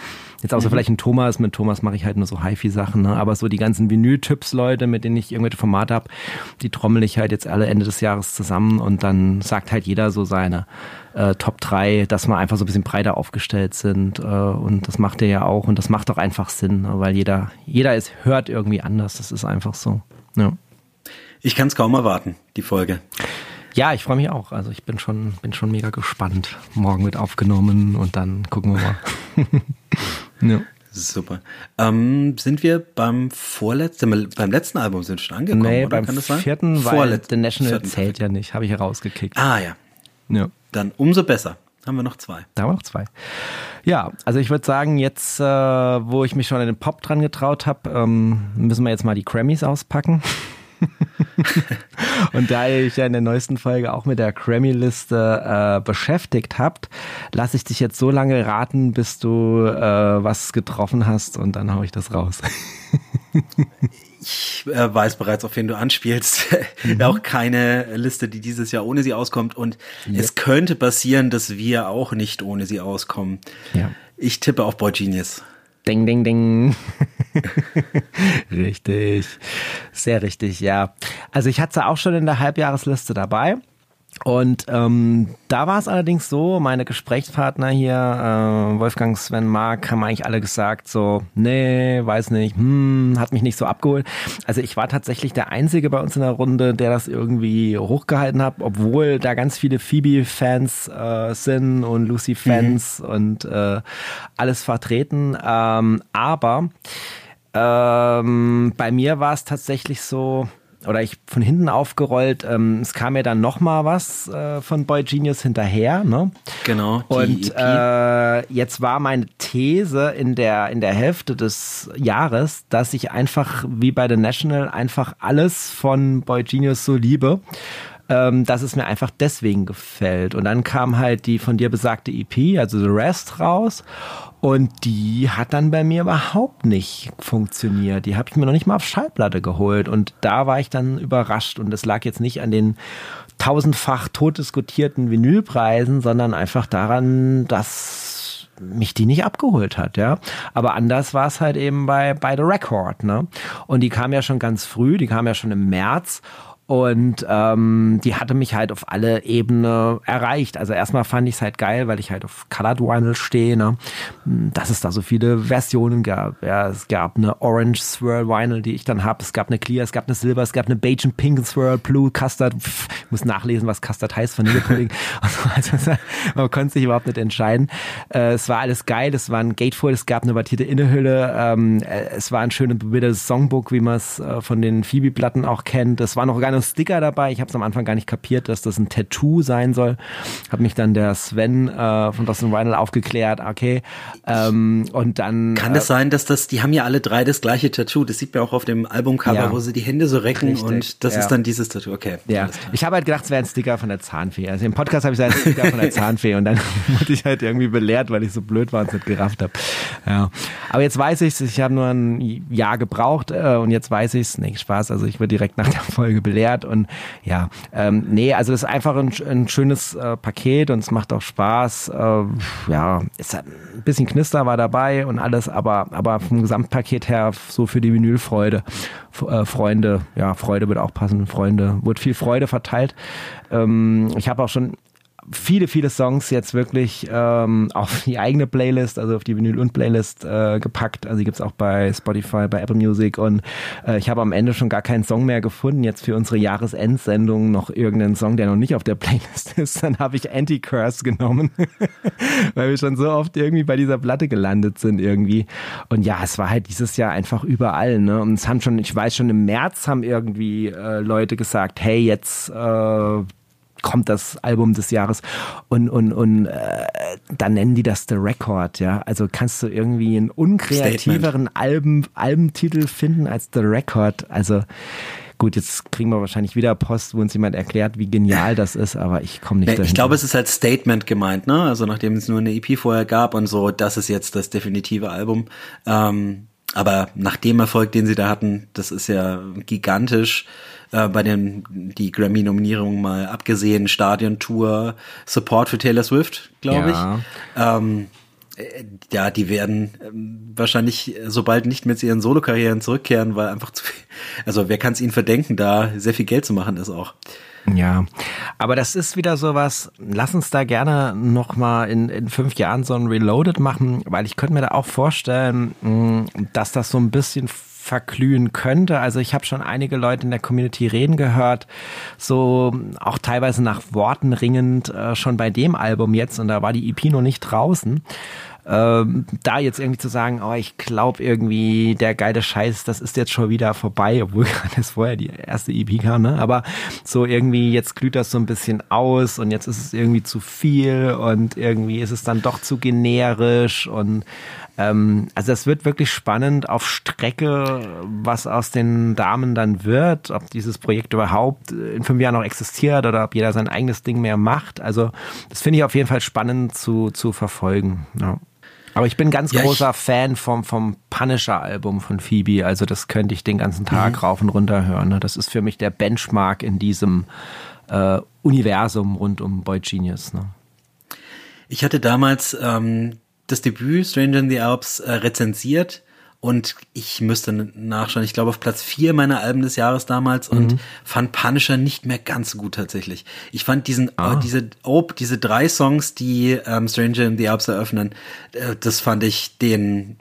Jetzt außer mhm. vielleicht ein Thomas, mit Thomas mache ich halt nur so HiFi-Sachen, ne? aber so die ganzen Vinyl-Typs-Leute, mit denen ich irgendwelche Formate hab, die trommel ich halt jetzt alle Ende des Jahres zusammen und dann sagt halt jeder so seine äh, Top 3, dass wir einfach so ein bisschen breiter aufgestellt sind äh, und das macht er ja auch und das macht auch einfach Sinn, ne? weil jeder, jeder ist, hört irgendwie anders, das ist einfach so. Ja. Ich kann es kaum erwarten, die Folge. Ja, ich freue mich auch. Also ich bin schon, bin schon mega gespannt. Morgen wird aufgenommen und dann gucken wir mal. ja. Super. Ähm, sind wir beim vorletzten, beim letzten Album sind schon angekommen? Nee, oder? beim vierten, weil The National vierten. zählt ja nicht. Habe ich herausgekickt. Ah ja. Ja. Dann umso besser. Haben wir noch zwei. Da haben wir noch zwei. Ja, also ich würde sagen, jetzt, äh, wo ich mich schon an den Pop dran getraut habe, ähm, müssen wir jetzt mal die Grammys auspacken. und da ihr euch ja in der neuesten Folge auch mit der Grammy-Liste äh, beschäftigt habt, lasse ich dich jetzt so lange raten, bis du äh, was getroffen hast und dann hau ich das raus. ich äh, weiß bereits, auf wen du anspielst. Mhm. auch keine Liste, die dieses Jahr ohne sie auskommt. Und ja. es könnte passieren, dass wir auch nicht ohne sie auskommen. Ja. Ich tippe auf Boy Genius. Ding, ding, ding. richtig. Sehr richtig, ja. Also ich hatte sie auch schon in der Halbjahresliste dabei. Und ähm, da war es allerdings so, meine Gesprächspartner hier, äh, Wolfgang, Sven, Mark, haben eigentlich alle gesagt, so, nee, weiß nicht, hm, hat mich nicht so abgeholt. Also ich war tatsächlich der Einzige bei uns in der Runde, der das irgendwie hochgehalten hat, obwohl da ganz viele Phoebe-Fans äh, sind und Lucy-Fans mhm. und äh, alles vertreten. Ähm, aber ähm, bei mir war es tatsächlich so, oder ich von hinten aufgerollt, ähm, es kam ja dann noch mal was äh, von Boy Genius hinterher, ne? Genau. Und EP. äh, jetzt war meine These in der in der Hälfte des Jahres, dass ich einfach wie bei The National einfach alles von Boy Genius so liebe ähm, dass es mir einfach deswegen gefällt. Und dann kam halt die von dir besagte EP, also The Rest, raus. Und die hat dann bei mir überhaupt nicht funktioniert. Die habe ich mir noch nicht mal auf Schallplatte geholt. Und da war ich dann überrascht. Und das lag jetzt nicht an den tausendfach totdiskutierten Vinylpreisen, sondern einfach daran, dass mich die nicht abgeholt hat, ja. Aber anders war es halt eben bei, bei The Record, ne? Und die kam ja schon ganz früh, die kam ja schon im März. Und ähm, die hatte mich halt auf alle Ebenen erreicht. Also erstmal fand ich es halt geil, weil ich halt auf Colored Vinyl stehe, ne? dass es da so viele Versionen gab. Ja, es gab eine Orange Swirl Vinyl, die ich dann habe. Es gab eine Clear, es gab eine Silber, es gab eine Beige and Pink Swirl, Blue, Custard. Pff, ich muss nachlesen, was Custard heißt, Vanillepudding. also, man konnte sich überhaupt nicht entscheiden. Äh, es war alles geil. Es war ein Gatefold, es gab eine wattierte Innenhülle. Ähm, äh, es war ein schönes bebildertes Songbook, wie man es äh, von den Phoebe-Platten auch kennt. Es war noch gar nicht Sticker dabei. Ich habe es am Anfang gar nicht kapiert, dass das ein Tattoo sein soll. Hat mich dann der Sven äh, von Dustin Vinyl aufgeklärt. Okay. Ähm, und dann. Kann es äh, sein, dass das, die haben ja alle drei das gleiche Tattoo. Das sieht man auch auf dem Albumcover, ja, wo sie die Hände so recken richtig, und das ja. ist dann dieses Tattoo. Okay. Ja. Ich habe halt gedacht, es wäre ein Sticker von der Zahnfee. Also im Podcast habe ich gesagt, ein Sticker von der Zahnfee und dann wurde ich halt irgendwie belehrt, weil ich so blöd war und es nicht gerafft habe. Ja. Aber jetzt weiß ich Ich habe nur ein Jahr gebraucht äh, und jetzt weiß ich es. Nee, Spaß. Also ich wurde direkt nach der Folge belehrt erklärt und ja, ähm, nee, also das ist einfach ein, ein schönes äh, Paket und es macht auch Spaß. Äh, ja, ist ein bisschen Knister war dabei und alles, aber aber vom Gesamtpaket her so für die Vinylfreude, äh, Freunde, ja, Freude wird auch passen, Freunde, wird viel Freude verteilt. Ähm, ich habe auch schon viele, viele Songs jetzt wirklich ähm, auf die eigene Playlist, also auf die Vinyl und Playlist äh, gepackt. Also die gibt's auch bei Spotify, bei Apple Music und äh, ich habe am Ende schon gar keinen Song mehr gefunden. Jetzt für unsere Jahresendsendung noch irgendeinen Song, der noch nicht auf der Playlist ist. Dann habe ich Anti-Curse genommen, weil wir schon so oft irgendwie bei dieser Platte gelandet sind irgendwie. Und ja, es war halt dieses Jahr einfach überall. Ne? Und es haben schon, ich weiß schon im März haben irgendwie äh, Leute gesagt, hey, jetzt äh, kommt das Album des Jahres und und und äh, dann nennen die das The Record, ja. Also kannst du irgendwie einen unkreativeren Alben Albentitel finden als The Record. Also gut, jetzt kriegen wir wahrscheinlich wieder Post, wo uns jemand erklärt, wie genial das ist, aber ich komme nicht dahin. Ich glaube, es ist als Statement gemeint, ne? Also nachdem es nur eine EP vorher gab und so, das ist jetzt das definitive Album. Ähm, aber nach dem Erfolg, den sie da hatten, das ist ja gigantisch äh, bei den die Grammy-Nominierungen mal abgesehen, Stadion-Tour, Support für Taylor Swift, glaube ja. ich. Ähm, äh, ja, die werden ähm, wahrscheinlich sobald nicht mehr zu ihren Solokarrieren zurückkehren, weil einfach zu viel, also wer kann es ihnen verdenken, da sehr viel Geld zu machen ist auch. Ja, aber das ist wieder sowas, lass uns da gerne nochmal in, in fünf Jahren so ein Reloaded machen, weil ich könnte mir da auch vorstellen, mm, dass das so ein bisschen verglühen könnte. Also ich habe schon einige Leute in der Community reden gehört, so auch teilweise nach Worten ringend äh, schon bei dem Album jetzt und da war die EP noch nicht draußen. Ähm, da jetzt irgendwie zu sagen, oh, ich glaube irgendwie, der geile Scheiß, das ist jetzt schon wieder vorbei, obwohl gerade das vorher die erste EP kam, ne? Aber so irgendwie, jetzt glüht das so ein bisschen aus und jetzt ist es irgendwie zu viel und irgendwie ist es dann doch zu generisch und ähm, also es wird wirklich spannend auf Strecke, was aus den Damen dann wird, ob dieses Projekt überhaupt in fünf Jahren noch existiert oder ob jeder sein eigenes Ding mehr macht. Also das finde ich auf jeden Fall spannend zu, zu verfolgen. Ja. Aber ich bin ganz ja, großer Fan vom, vom Punisher-Album von Phoebe. Also das könnte ich den ganzen Tag mhm. rauf und runter hören. Ne? Das ist für mich der Benchmark in diesem äh, Universum rund um Boy Genius. Ne? Ich hatte damals ähm, das Debüt Stranger in the Alps äh, rezensiert und ich müsste nachschauen. Ich glaube auf Platz vier meiner Alben des Jahres damals und mhm. fand Punisher nicht mehr ganz so gut tatsächlich. Ich fand diesen, ah. oh, diese, oh, diese drei Songs, die ähm, Stranger in the Alps eröffnen, äh, das fand ich den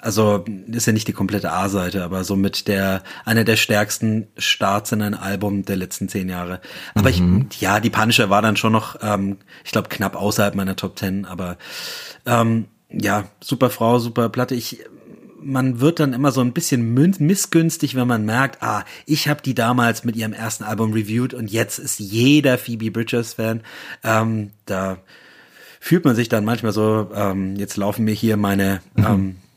also ist ja nicht die komplette A-Seite, aber so mit der einer der stärksten Starts in ein Album der letzten zehn Jahre. Aber mhm. ich, ja, die Punisher war dann schon noch, ähm, ich glaube, knapp außerhalb meiner Top Ten, aber ähm, ja, super Frau, super Platte. Ich man wird dann immer so ein bisschen missgünstig, wenn man merkt, ah, ich habe die damals mit ihrem ersten Album reviewed und jetzt ist jeder Phoebe Bridgers Fan. Ähm, da fühlt man sich dann manchmal so, ähm, jetzt laufen mir hier meine mhm. ähm, äh,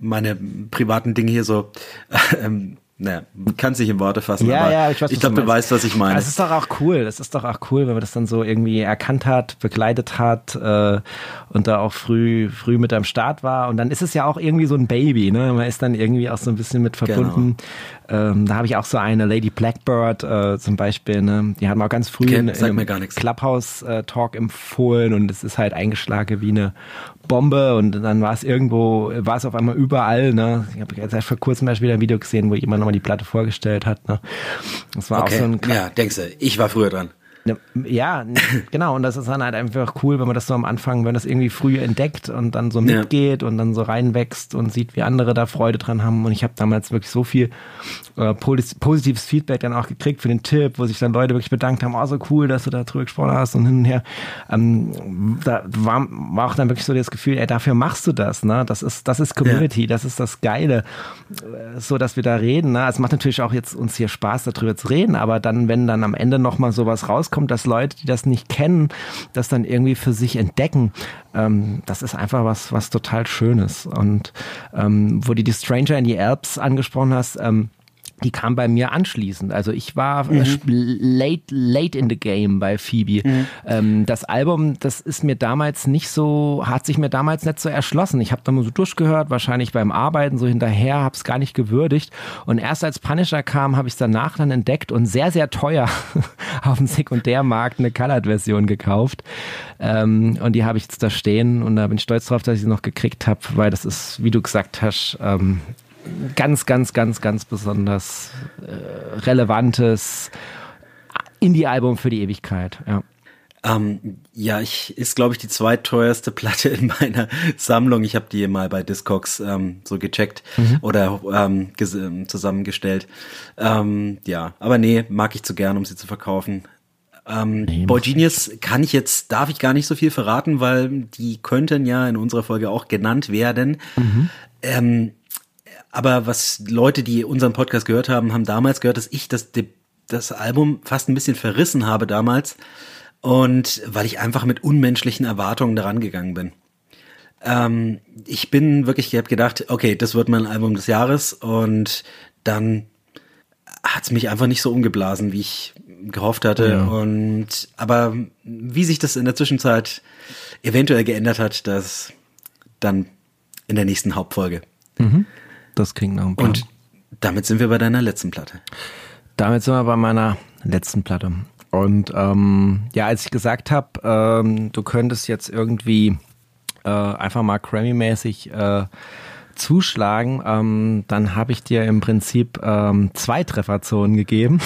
meine privaten Dinge hier so ähm, naja, kann sich in Worte fassen, ja, aber ja, ich, ich glaube, du weißt, was ich meine. Das ist doch auch cool. Das ist doch auch cool, wenn man das dann so irgendwie erkannt hat, begleitet hat äh, und da auch früh, früh mit am Start war. Und dann ist es ja auch irgendwie so ein Baby, ne? Man ist dann irgendwie auch so ein bisschen mit verbunden. Genau. Ähm, da habe ich auch so eine Lady Blackbird äh, zum Beispiel, ne? Die hat man auch ganz früh in, in einem Clubhouse-Talk empfohlen und es ist halt eingeschlagen wie eine Bombe und dann war es irgendwo, war es auf einmal überall. Ne? Ich habe jetzt vor kurzem erst wieder ein Video gesehen, wo jemand nochmal die Platte vorgestellt hat. Ne? Das war okay. auch so ein. Ja, denkst du, ich war früher dran. Ne, ja, genau. Und das ist dann halt einfach cool, wenn man das so am Anfang, wenn das irgendwie früh entdeckt und dann so mitgeht ja. und dann so reinwächst und sieht, wie andere da Freude dran haben. Und ich habe damals wirklich so viel äh, positives Feedback dann auch gekriegt für den Tipp, wo sich dann Leute wirklich bedankt haben, oh, so cool, dass du da drüber gesprochen hast und hin und her. Ähm, da war, war auch dann wirklich so das Gefühl, ey, dafür machst du das, ne? Das ist, das ist Community, ja. das ist das Geile, äh, so dass wir da reden. Ne? Es macht natürlich auch jetzt uns hier Spaß, darüber zu reden, aber dann, wenn dann am Ende nochmal sowas rauskommt, rauskommt, dass Leute, die das nicht kennen, das dann irgendwie für sich entdecken. Ähm, das ist einfach was, was total Schönes. Und ähm, wo du die Stranger in the Alps angesprochen hast, ähm, die kam bei mir anschließend. Also ich war mhm. late, late in the game bei Phoebe. Mhm. Ähm, das Album, das ist mir damals nicht so, hat sich mir damals nicht so erschlossen. Ich habe da mal so durchgehört, wahrscheinlich beim Arbeiten so hinterher, habe es gar nicht gewürdigt. Und erst als Punisher kam, habe ich es danach dann entdeckt und sehr, sehr teuer auf dem Sekundärmarkt eine Colored-Version gekauft. Ähm, und die habe ich jetzt da stehen und da bin ich stolz drauf, dass ich sie noch gekriegt habe, weil das ist, wie du gesagt hast, ähm, ganz, ganz, ganz, ganz besonders äh, relevantes Indie-Album für die Ewigkeit. Ja. Ähm, ja, ich ist glaube ich die zweitteuerste Platte in meiner Sammlung. Ich habe die mal bei Discogs ähm, so gecheckt mhm. oder ähm, ähm, zusammengestellt. Ähm, ja, aber nee, mag ich zu gern, um sie zu verkaufen. Ähm, nee, Boy Genius kann ich jetzt, darf ich gar nicht so viel verraten, weil die könnten ja in unserer Folge auch genannt werden. Mhm. Ähm, aber was Leute, die unseren Podcast gehört haben, haben damals gehört, dass ich das, das Album fast ein bisschen verrissen habe damals. Und weil ich einfach mit unmenschlichen Erwartungen daran gegangen bin. Ähm, ich bin wirklich, ich habe gedacht, okay, das wird mein Album des Jahres und dann hat es mich einfach nicht so umgeblasen, wie ich gehofft hatte. Ja. Und aber wie sich das in der Zwischenzeit eventuell geändert hat, das dann in der nächsten Hauptfolge. Mhm. Das klingt nach einem Plan. Und damit sind wir bei deiner letzten Platte. Damit sind wir bei meiner letzten Platte. Und ähm, ja, als ich gesagt habe, ähm, du könntest jetzt irgendwie äh, einfach mal Grammy-mäßig äh, zuschlagen, ähm, dann habe ich dir im Prinzip ähm, zwei Trefferzonen gegeben.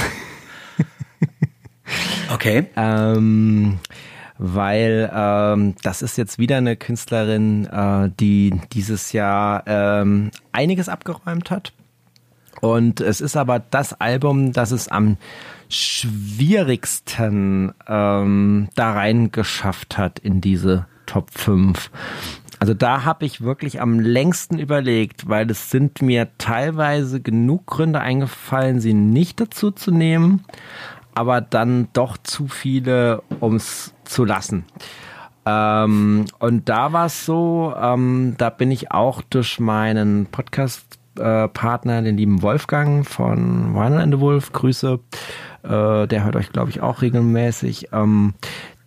okay. weil ähm, das ist jetzt wieder eine Künstlerin, äh, die dieses Jahr ähm, einiges abgeräumt hat. Und es ist aber das Album, das es am schwierigsten ähm, da rein geschafft hat in diese Top 5. Also da habe ich wirklich am längsten überlegt, weil es sind mir teilweise genug Gründe eingefallen, sie nicht dazu zu nehmen, aber dann doch zu viele, um es zu lassen. Ähm, und da war es so, ähm, da bin ich auch durch meinen Podcast-Partner, den lieben Wolfgang von Vinyl and the Wolf, Grüße, äh, der hört euch, glaube ich, auch regelmäßig. Ähm,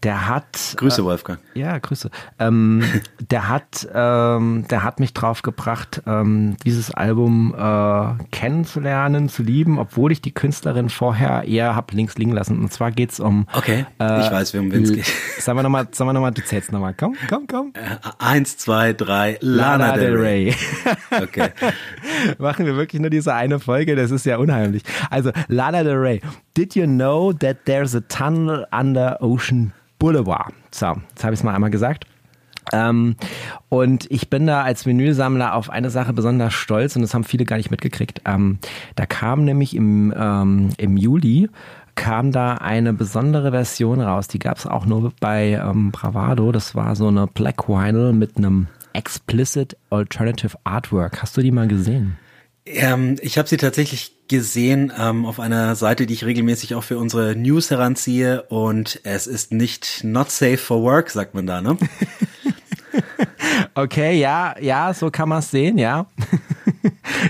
der hat. Grüße, äh, Wolfgang. Ja, Grüße. Ähm, der hat, ähm, der hat mich drauf gebracht, ähm, dieses Album äh, kennenzulernen, zu lieben, obwohl ich die Künstlerin vorher eher hab links liegen lassen. Und zwar geht's um. Okay, äh, ich weiß, um wen es geht. Sagen wir nochmal, sagen wir nochmal, du zählst nochmal. Komm, komm, komm. Äh, eins, zwei, drei, Lana, Lana Del Rey. okay. Machen wir wirklich nur diese eine Folge, das ist ja unheimlich. Also, Lana Del Rey. Did you know that there's a tunnel under Ocean Boulevard. So, jetzt habe ich es mal einmal gesagt. Ähm, und ich bin da als Menüsammler auf eine Sache besonders stolz und das haben viele gar nicht mitgekriegt. Ähm, da kam nämlich im, ähm, im Juli kam da eine besondere Version raus. Die gab es auch nur bei ähm, Bravado. Das war so eine Black Vinyl mit einem Explicit Alternative Artwork. Hast du die mal gesehen? Ähm, ich habe sie tatsächlich gesehen ähm, auf einer Seite, die ich regelmäßig auch für unsere News heranziehe und es ist nicht not safe for work, sagt man da, ne? okay, ja, ja, so kann man es sehen, ja.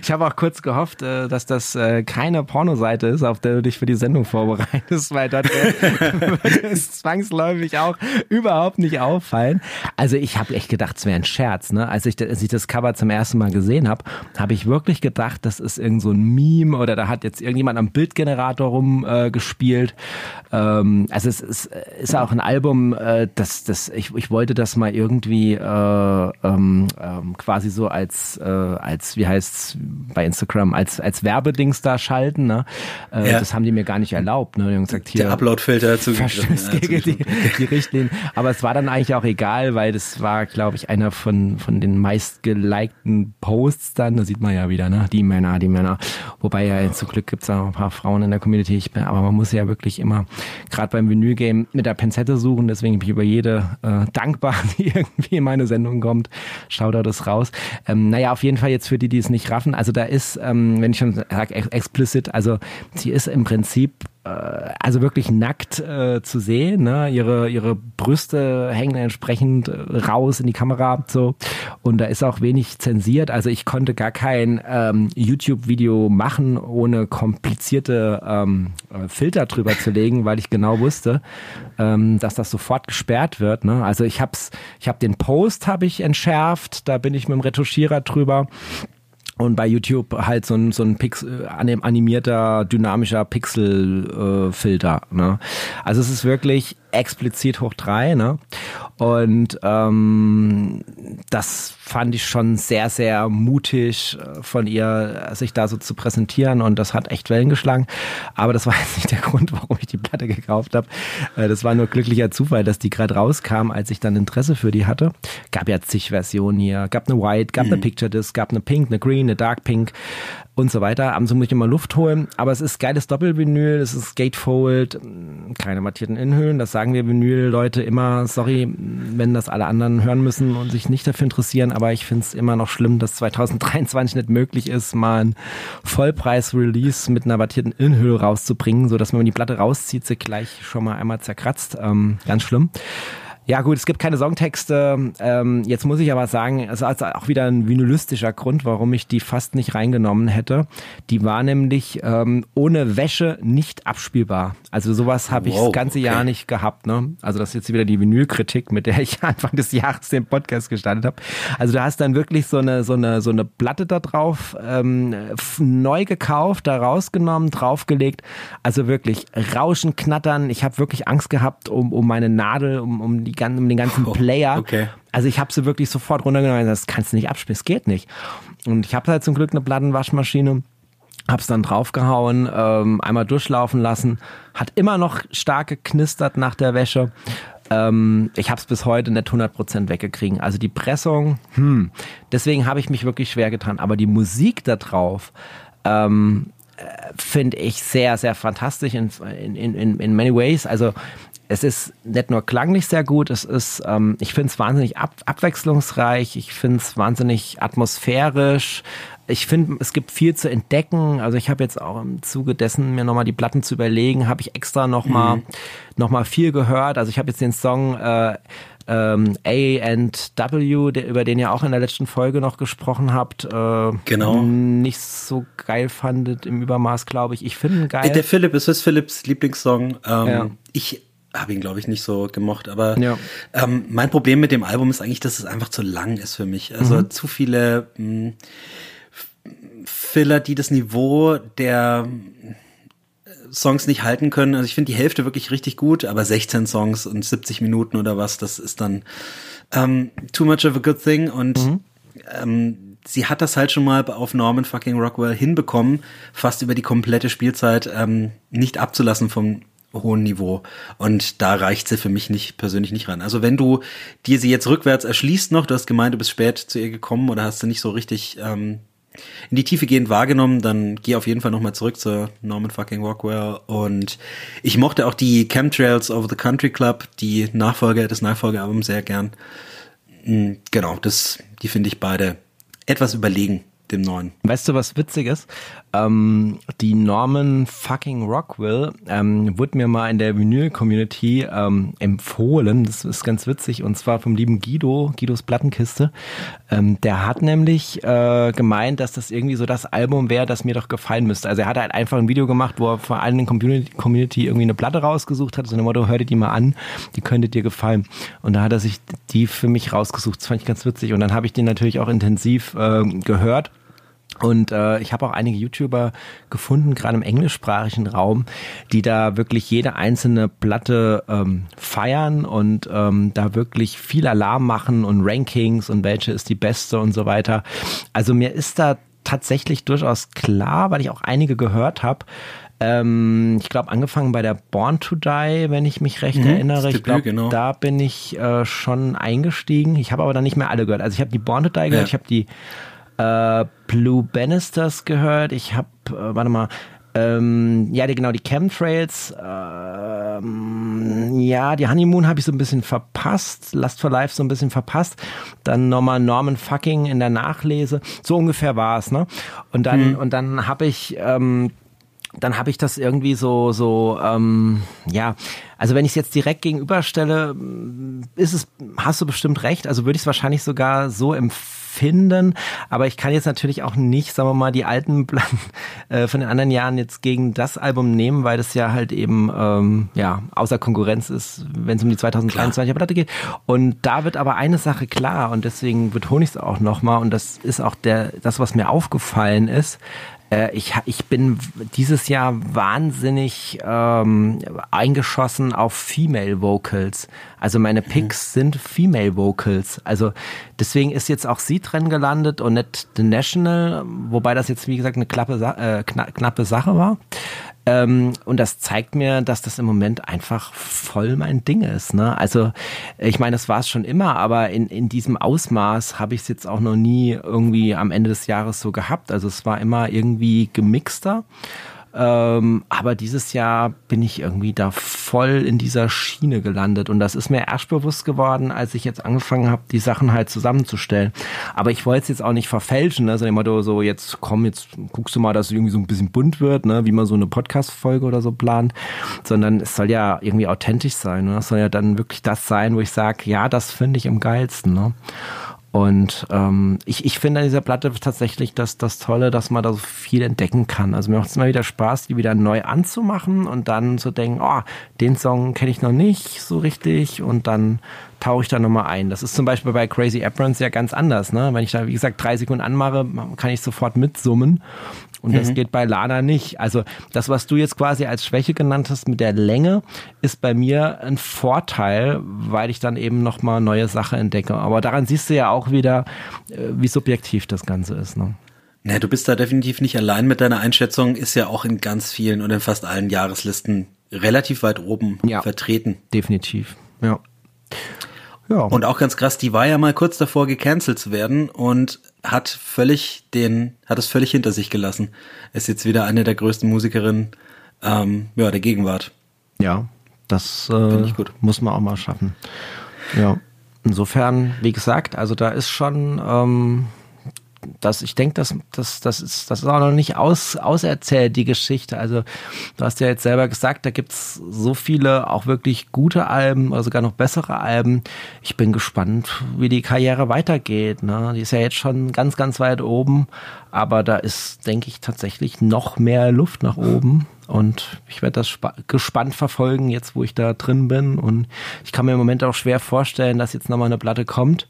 Ich habe auch kurz gehofft, äh, dass das äh, keine Pornoseite ist, auf der du dich für die Sendung vorbereitest, weil dort würde es zwangsläufig auch überhaupt nicht auffallen. Also ich habe echt gedacht, es wäre ein Scherz. Ne? Als, ich, als ich das Cover zum ersten Mal gesehen habe, habe ich wirklich gedacht, das ist irgend so ein Meme oder da hat jetzt irgendjemand am Bildgenerator rumgespielt. Äh, ähm, also es ist, ist auch ein Album, äh, das, das ich, ich wollte das mal irgendwie äh, ähm, ähm, quasi so als, äh, als wie heißt's, bei Instagram als, als Werbedings da schalten. Ne? Äh, ja. Das haben die mir gar nicht erlaubt. Ne? Die haben gesagt, hier, Der Uploadfilter zu gegen die, die Richtlinien. Aber es war dann eigentlich auch egal, weil das war, glaube ich, einer von, von den meistgelikten Posts dann. Da sieht man ja wieder, ne? die Männer, die Männer. Wobei ja zum Glück gibt es auch ein paar Frauen in der Community. Ich bin, aber man muss ja wirklich immer, gerade beim Vinyl-Game, mit der Pinzette suchen. Deswegen bin ich über jede äh, dankbar, die irgendwie in meine Sendung kommt. Schaut da das raus. Ähm, naja, auf jeden Fall jetzt für die, die es nicht raffen. Also da ist, ähm, wenn ich schon sage, explicit, also sie ist im Prinzip äh, also wirklich nackt äh, zu sehen. Ne? Ihre, ihre Brüste hängen entsprechend äh, raus in die Kamera so und da ist auch wenig zensiert. Also ich konnte gar kein ähm, YouTube-Video machen, ohne komplizierte ähm, äh, Filter drüber zu legen, weil ich genau wusste, ähm, dass das sofort gesperrt wird. Ne? Also ich hab's, ich habe den Post habe ich entschärft, da bin ich mit dem Retuschierer drüber und bei YouTube halt so ein, so ein Pixel, äh, animierter, dynamischer Pixelfilter. Äh, ne? Also es ist wirklich explizit hoch drei. Ne? Und ähm, das fand ich schon sehr, sehr mutig äh, von ihr, sich da so zu präsentieren. Und das hat echt Wellen geschlagen. Aber das war jetzt nicht der Grund, warum ich die Platte gekauft habe. Äh, das war nur glücklicher Zufall, dass die gerade rauskam, als ich dann Interesse für die hatte. Gab ja zig Versionen hier. Gab eine White, gab mhm. eine Picture Disc, gab eine Pink, eine Green, eine Dark Pink und so weiter. Abends muss ich immer Luft holen. Aber es ist geiles Doppelvinyl, es ist Gatefold, keine mattierten Innenhüllen. Das sagen wir Vinyl-Leute immer. Sorry, wenn das alle anderen hören müssen und sich nicht dafür interessieren. Aber ich finde es immer noch schlimm, dass 2023 nicht möglich ist, mal ein Vollpreis-Release mit einer mattierten Innenhülle rauszubringen, sodass man, wenn die Platte rauszieht, sie gleich schon mal einmal zerkratzt. Ähm, ganz schlimm. Ja gut, es gibt keine Songtexte. Ähm, jetzt muss ich aber sagen, es ist auch wieder ein vinylistischer Grund, warum ich die fast nicht reingenommen hätte. Die war nämlich ähm, ohne Wäsche nicht abspielbar. Also sowas habe ich wow, das ganze okay. Jahr nicht gehabt. Ne? Also das ist jetzt wieder die Vinylkritik, mit der ich Anfang des Jahres den Podcast gestartet habe. Also du hast dann wirklich so eine so eine so eine Platte da drauf ähm, neu gekauft, da rausgenommen, draufgelegt. Also wirklich Rauschen, Knattern. Ich habe wirklich Angst gehabt um um meine Nadel, um um die um den ganzen oh, Player. Okay. Also ich habe sie wirklich sofort runtergenommen. Das kannst du nicht abspielen, es geht nicht. Und ich habe halt zum Glück eine Plattenwaschmaschine. Hab's dann draufgehauen, ähm, einmal durchlaufen lassen, hat immer noch stark geknistert nach der Wäsche. Ähm, ich habe es bis heute nicht 100% weggekriegen. Also die Pressung, hm, deswegen habe ich mich wirklich schwer getan. Aber die Musik da drauf, ähm, äh, finde ich sehr, sehr fantastisch in, in, in, in many ways. Also es ist nicht nur klanglich sehr gut, es ist, ähm, ich finde es wahnsinnig ab, abwechslungsreich, ich finde es wahnsinnig atmosphärisch. Ich finde, es gibt viel zu entdecken. Also ich habe jetzt auch im Zuge dessen, mir nochmal die Platten zu überlegen, habe ich extra nochmal mhm. noch mal viel gehört. Also ich habe jetzt den Song äh, ähm, A and W, der, über den ihr auch in der letzten Folge noch gesprochen habt, äh, genau. nicht so geil fandet im Übermaß, glaube ich. Ich finde ihn geil. Der Philipp, es ist Philipps Lieblingssong. Ähm, ja. Ich habe ihn, glaube ich, nicht so gemocht. Aber ja. ähm, mein Problem mit dem Album ist eigentlich, dass es einfach zu lang ist für mich. Also mhm. zu viele mh, hm, Filler, die das Niveau der Songs nicht halten können. Also ich finde die Hälfte wirklich richtig gut, aber 16 Songs und 70 Minuten oder was, das ist dann ähm, too much of a good thing. Und mhm. ähm, sie hat das halt schon mal auf Norman fucking Rockwell hinbekommen, fast über die komplette Spielzeit ähm, nicht abzulassen vom hohen Niveau. Und da reicht sie für mich nicht persönlich nicht ran. Also wenn du dir sie jetzt rückwärts erschließt noch, du hast gemeint, du bist spät zu ihr gekommen oder hast du nicht so richtig ähm, in die Tiefe gehend wahrgenommen, dann geh auf jeden Fall nochmal zurück zu Norman fucking Rockwell. Und ich mochte auch die Chemtrails of the Country Club, die Nachfolger des Nachfolgealbums sehr gern. Hm, genau, das, die finde ich beide etwas überlegen dem neuen. Weißt du, was witzig ist? Ähm, die Norman fucking Rockwell ähm, wurde mir mal in der Vinyl-Community ähm, empfohlen. Das ist ganz witzig. Und zwar vom lieben Guido, Guidos Plattenkiste. Ähm, der hat nämlich äh, gemeint, dass das irgendwie so das Album wäre, das mir doch gefallen müsste. Also er hat halt einfach ein Video gemacht, wo er vor allen Community, Community irgendwie eine Platte rausgesucht hat. So ein Motto, hör dir die mal an, die könnte dir gefallen. Und da hat er sich die für mich rausgesucht. Das fand ich ganz witzig. Und dann habe ich den natürlich auch intensiv äh, gehört und äh, ich habe auch einige YouTuber gefunden, gerade im englischsprachigen Raum, die da wirklich jede einzelne Platte ähm, feiern und ähm, da wirklich viel Alarm machen und Rankings und welche ist die beste und so weiter. Also mir ist da tatsächlich durchaus klar, weil ich auch einige gehört habe, ähm, ich glaube, angefangen bei der Born to Die, wenn ich mich recht mhm, erinnere. Ich glaube, genau. da bin ich äh, schon eingestiegen. Ich habe aber dann nicht mehr alle gehört. Also ich habe die Born to Die gehört, ja. ich habe die äh, Blue Bannisters gehört. Ich habe, äh, warte mal, ähm, ja, die, genau, die Chemtrails. Ähm, ja, die Honeymoon habe ich so ein bisschen verpasst. Last for Life so ein bisschen verpasst. Dann nochmal Norman Fucking in der Nachlese. So ungefähr war es, ne? Und dann, mhm. und dann habe ich, ähm, dann habe ich das irgendwie so, so, ähm, ja, also wenn ich es jetzt direkt gegenüberstelle, ist es, hast du bestimmt recht, also würde ich es wahrscheinlich sogar so empfehlen finden. Aber ich kann jetzt natürlich auch nicht, sagen wir mal, die alten äh, von den anderen Jahren jetzt gegen das Album nehmen, weil das ja halt eben ähm, ja außer Konkurrenz ist, wenn es um die 2023er Platte geht. Und da wird aber eine Sache klar und deswegen betone ich es auch nochmal und das ist auch der das, was mir aufgefallen ist. Äh, ich, ich bin dieses Jahr wahnsinnig ähm, eingeschossen auf Female Vocals. Also meine. Picks mhm. sind Female Vocals. Also deswegen ist jetzt auch sie drin gelandet und nicht The National, wobei das jetzt wie gesagt eine klappe, äh, knappe Sache war. Ähm, und das zeigt mir, dass das im Moment einfach voll mein Ding ist. Ne? Also ich meine, das war es schon immer, aber in, in diesem Ausmaß habe ich es jetzt auch noch nie irgendwie am Ende des Jahres so gehabt. Also es war immer irgendwie gemixter. Ähm, aber dieses Jahr bin ich irgendwie da voll in dieser Schiene gelandet. Und das ist mir erst bewusst geworden, als ich jetzt angefangen habe, die Sachen halt zusammenzustellen. Aber ich wollte es jetzt auch nicht verfälschen. Ne? Also Motto, so jetzt komm, jetzt guckst du mal, dass es irgendwie so ein bisschen bunt wird, ne? wie man so eine Podcast-Folge oder so plant. Sondern es soll ja irgendwie authentisch sein. Ne? Es soll ja dann wirklich das sein, wo ich sage, ja, das finde ich am geilsten. Ne? Und ähm, ich, ich finde an dieser Platte tatsächlich das, das Tolle, dass man da so viel entdecken kann. Also mir macht es immer wieder Spaß, die wieder neu anzumachen und dann zu denken, oh, den Song kenne ich noch nicht so richtig und dann tauche ich da nochmal ein. Das ist zum Beispiel bei Crazy Aprons ja ganz anders. Ne? Wenn ich da, wie gesagt, drei Sekunden anmache, kann ich sofort mitsummen. Und das mhm. geht bei Lana nicht. Also das, was du jetzt quasi als Schwäche genannt hast mit der Länge, ist bei mir ein Vorteil, weil ich dann eben nochmal neue Sachen entdecke. Aber daran siehst du ja auch wieder, äh, wie subjektiv das Ganze ist. Ne? Ja, du bist da definitiv nicht allein mit deiner Einschätzung, ist ja auch in ganz vielen und in fast allen Jahreslisten relativ weit oben ja, vertreten. Definitiv, ja. Ja. Und auch ganz krass, die war ja mal kurz davor gecancelt zu werden und hat völlig den, hat es völlig hinter sich gelassen. Ist jetzt wieder eine der größten Musikerinnen ähm, ja, der Gegenwart. Ja, das äh, muss man auch mal schaffen. Ja. Insofern, wie gesagt, also da ist schon ähm, das, ich denke, das, das, das, ist, das ist auch noch nicht aus, auserzählt, die Geschichte. Also du hast ja jetzt selber gesagt, da gibt's so viele auch wirklich gute Alben oder sogar noch bessere Alben. Ich bin gespannt, wie die Karriere weitergeht. Ne? Die ist ja jetzt schon ganz, ganz weit oben, aber da ist, denke ich, tatsächlich noch mehr Luft nach oben. Und ich werde das gespannt verfolgen, jetzt wo ich da drin bin. Und ich kann mir im Moment auch schwer vorstellen, dass jetzt nochmal eine Platte kommt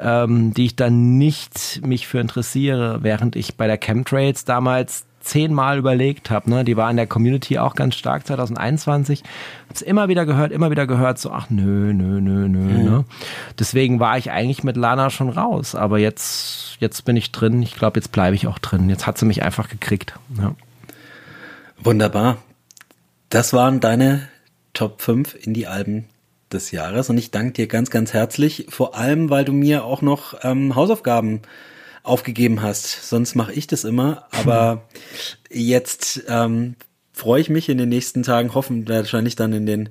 ähm, die ich dann nicht mich für interessiere, während ich bei der Chemtrails damals zehnmal überlegt habe. Ne? Die war in der Community auch ganz stark 2021. Hab's immer wieder gehört, immer wieder gehört, so, ach nö, nö, nö, nö. Mhm. Ne? Deswegen war ich eigentlich mit Lana schon raus. Aber jetzt, jetzt bin ich drin. Ich glaube, jetzt bleibe ich auch drin. Jetzt hat sie mich einfach gekriegt. Ja. Wunderbar. Das waren deine Top 5 in die Alben des Jahres. Und ich danke dir ganz, ganz herzlich, vor allem, weil du mir auch noch ähm, Hausaufgaben aufgegeben hast. Sonst mache ich das immer, aber jetzt ähm, freue ich mich in den nächsten Tagen, hoffen wahrscheinlich dann in den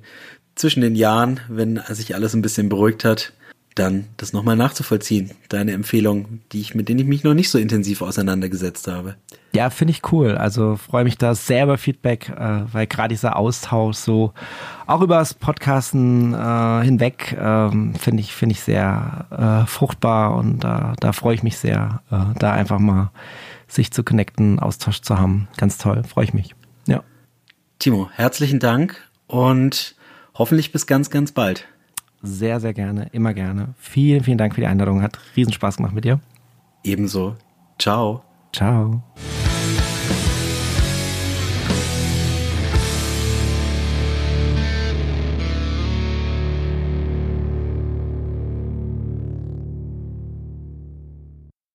zwischen den Jahren, wenn sich alles ein bisschen beruhigt hat, dann das nochmal nachzuvollziehen. Deine Empfehlung, die ich, mit denen ich mich noch nicht so intensiv auseinandergesetzt habe. Ja, finde ich cool. Also freue mich da sehr über Feedback, äh, weil gerade dieser Austausch so auch über das Podcasten äh, hinweg ähm, finde ich finde ich sehr äh, fruchtbar und da da freue ich mich sehr, äh, da einfach mal sich zu connecten, Austausch zu haben. Ganz toll, freue ich mich. Ja. Timo, herzlichen Dank und hoffentlich bis ganz ganz bald. Sehr sehr gerne, immer gerne. Vielen vielen Dank für die Einladung, hat riesen Spaß gemacht mit dir. Ebenso. Ciao. Ciao.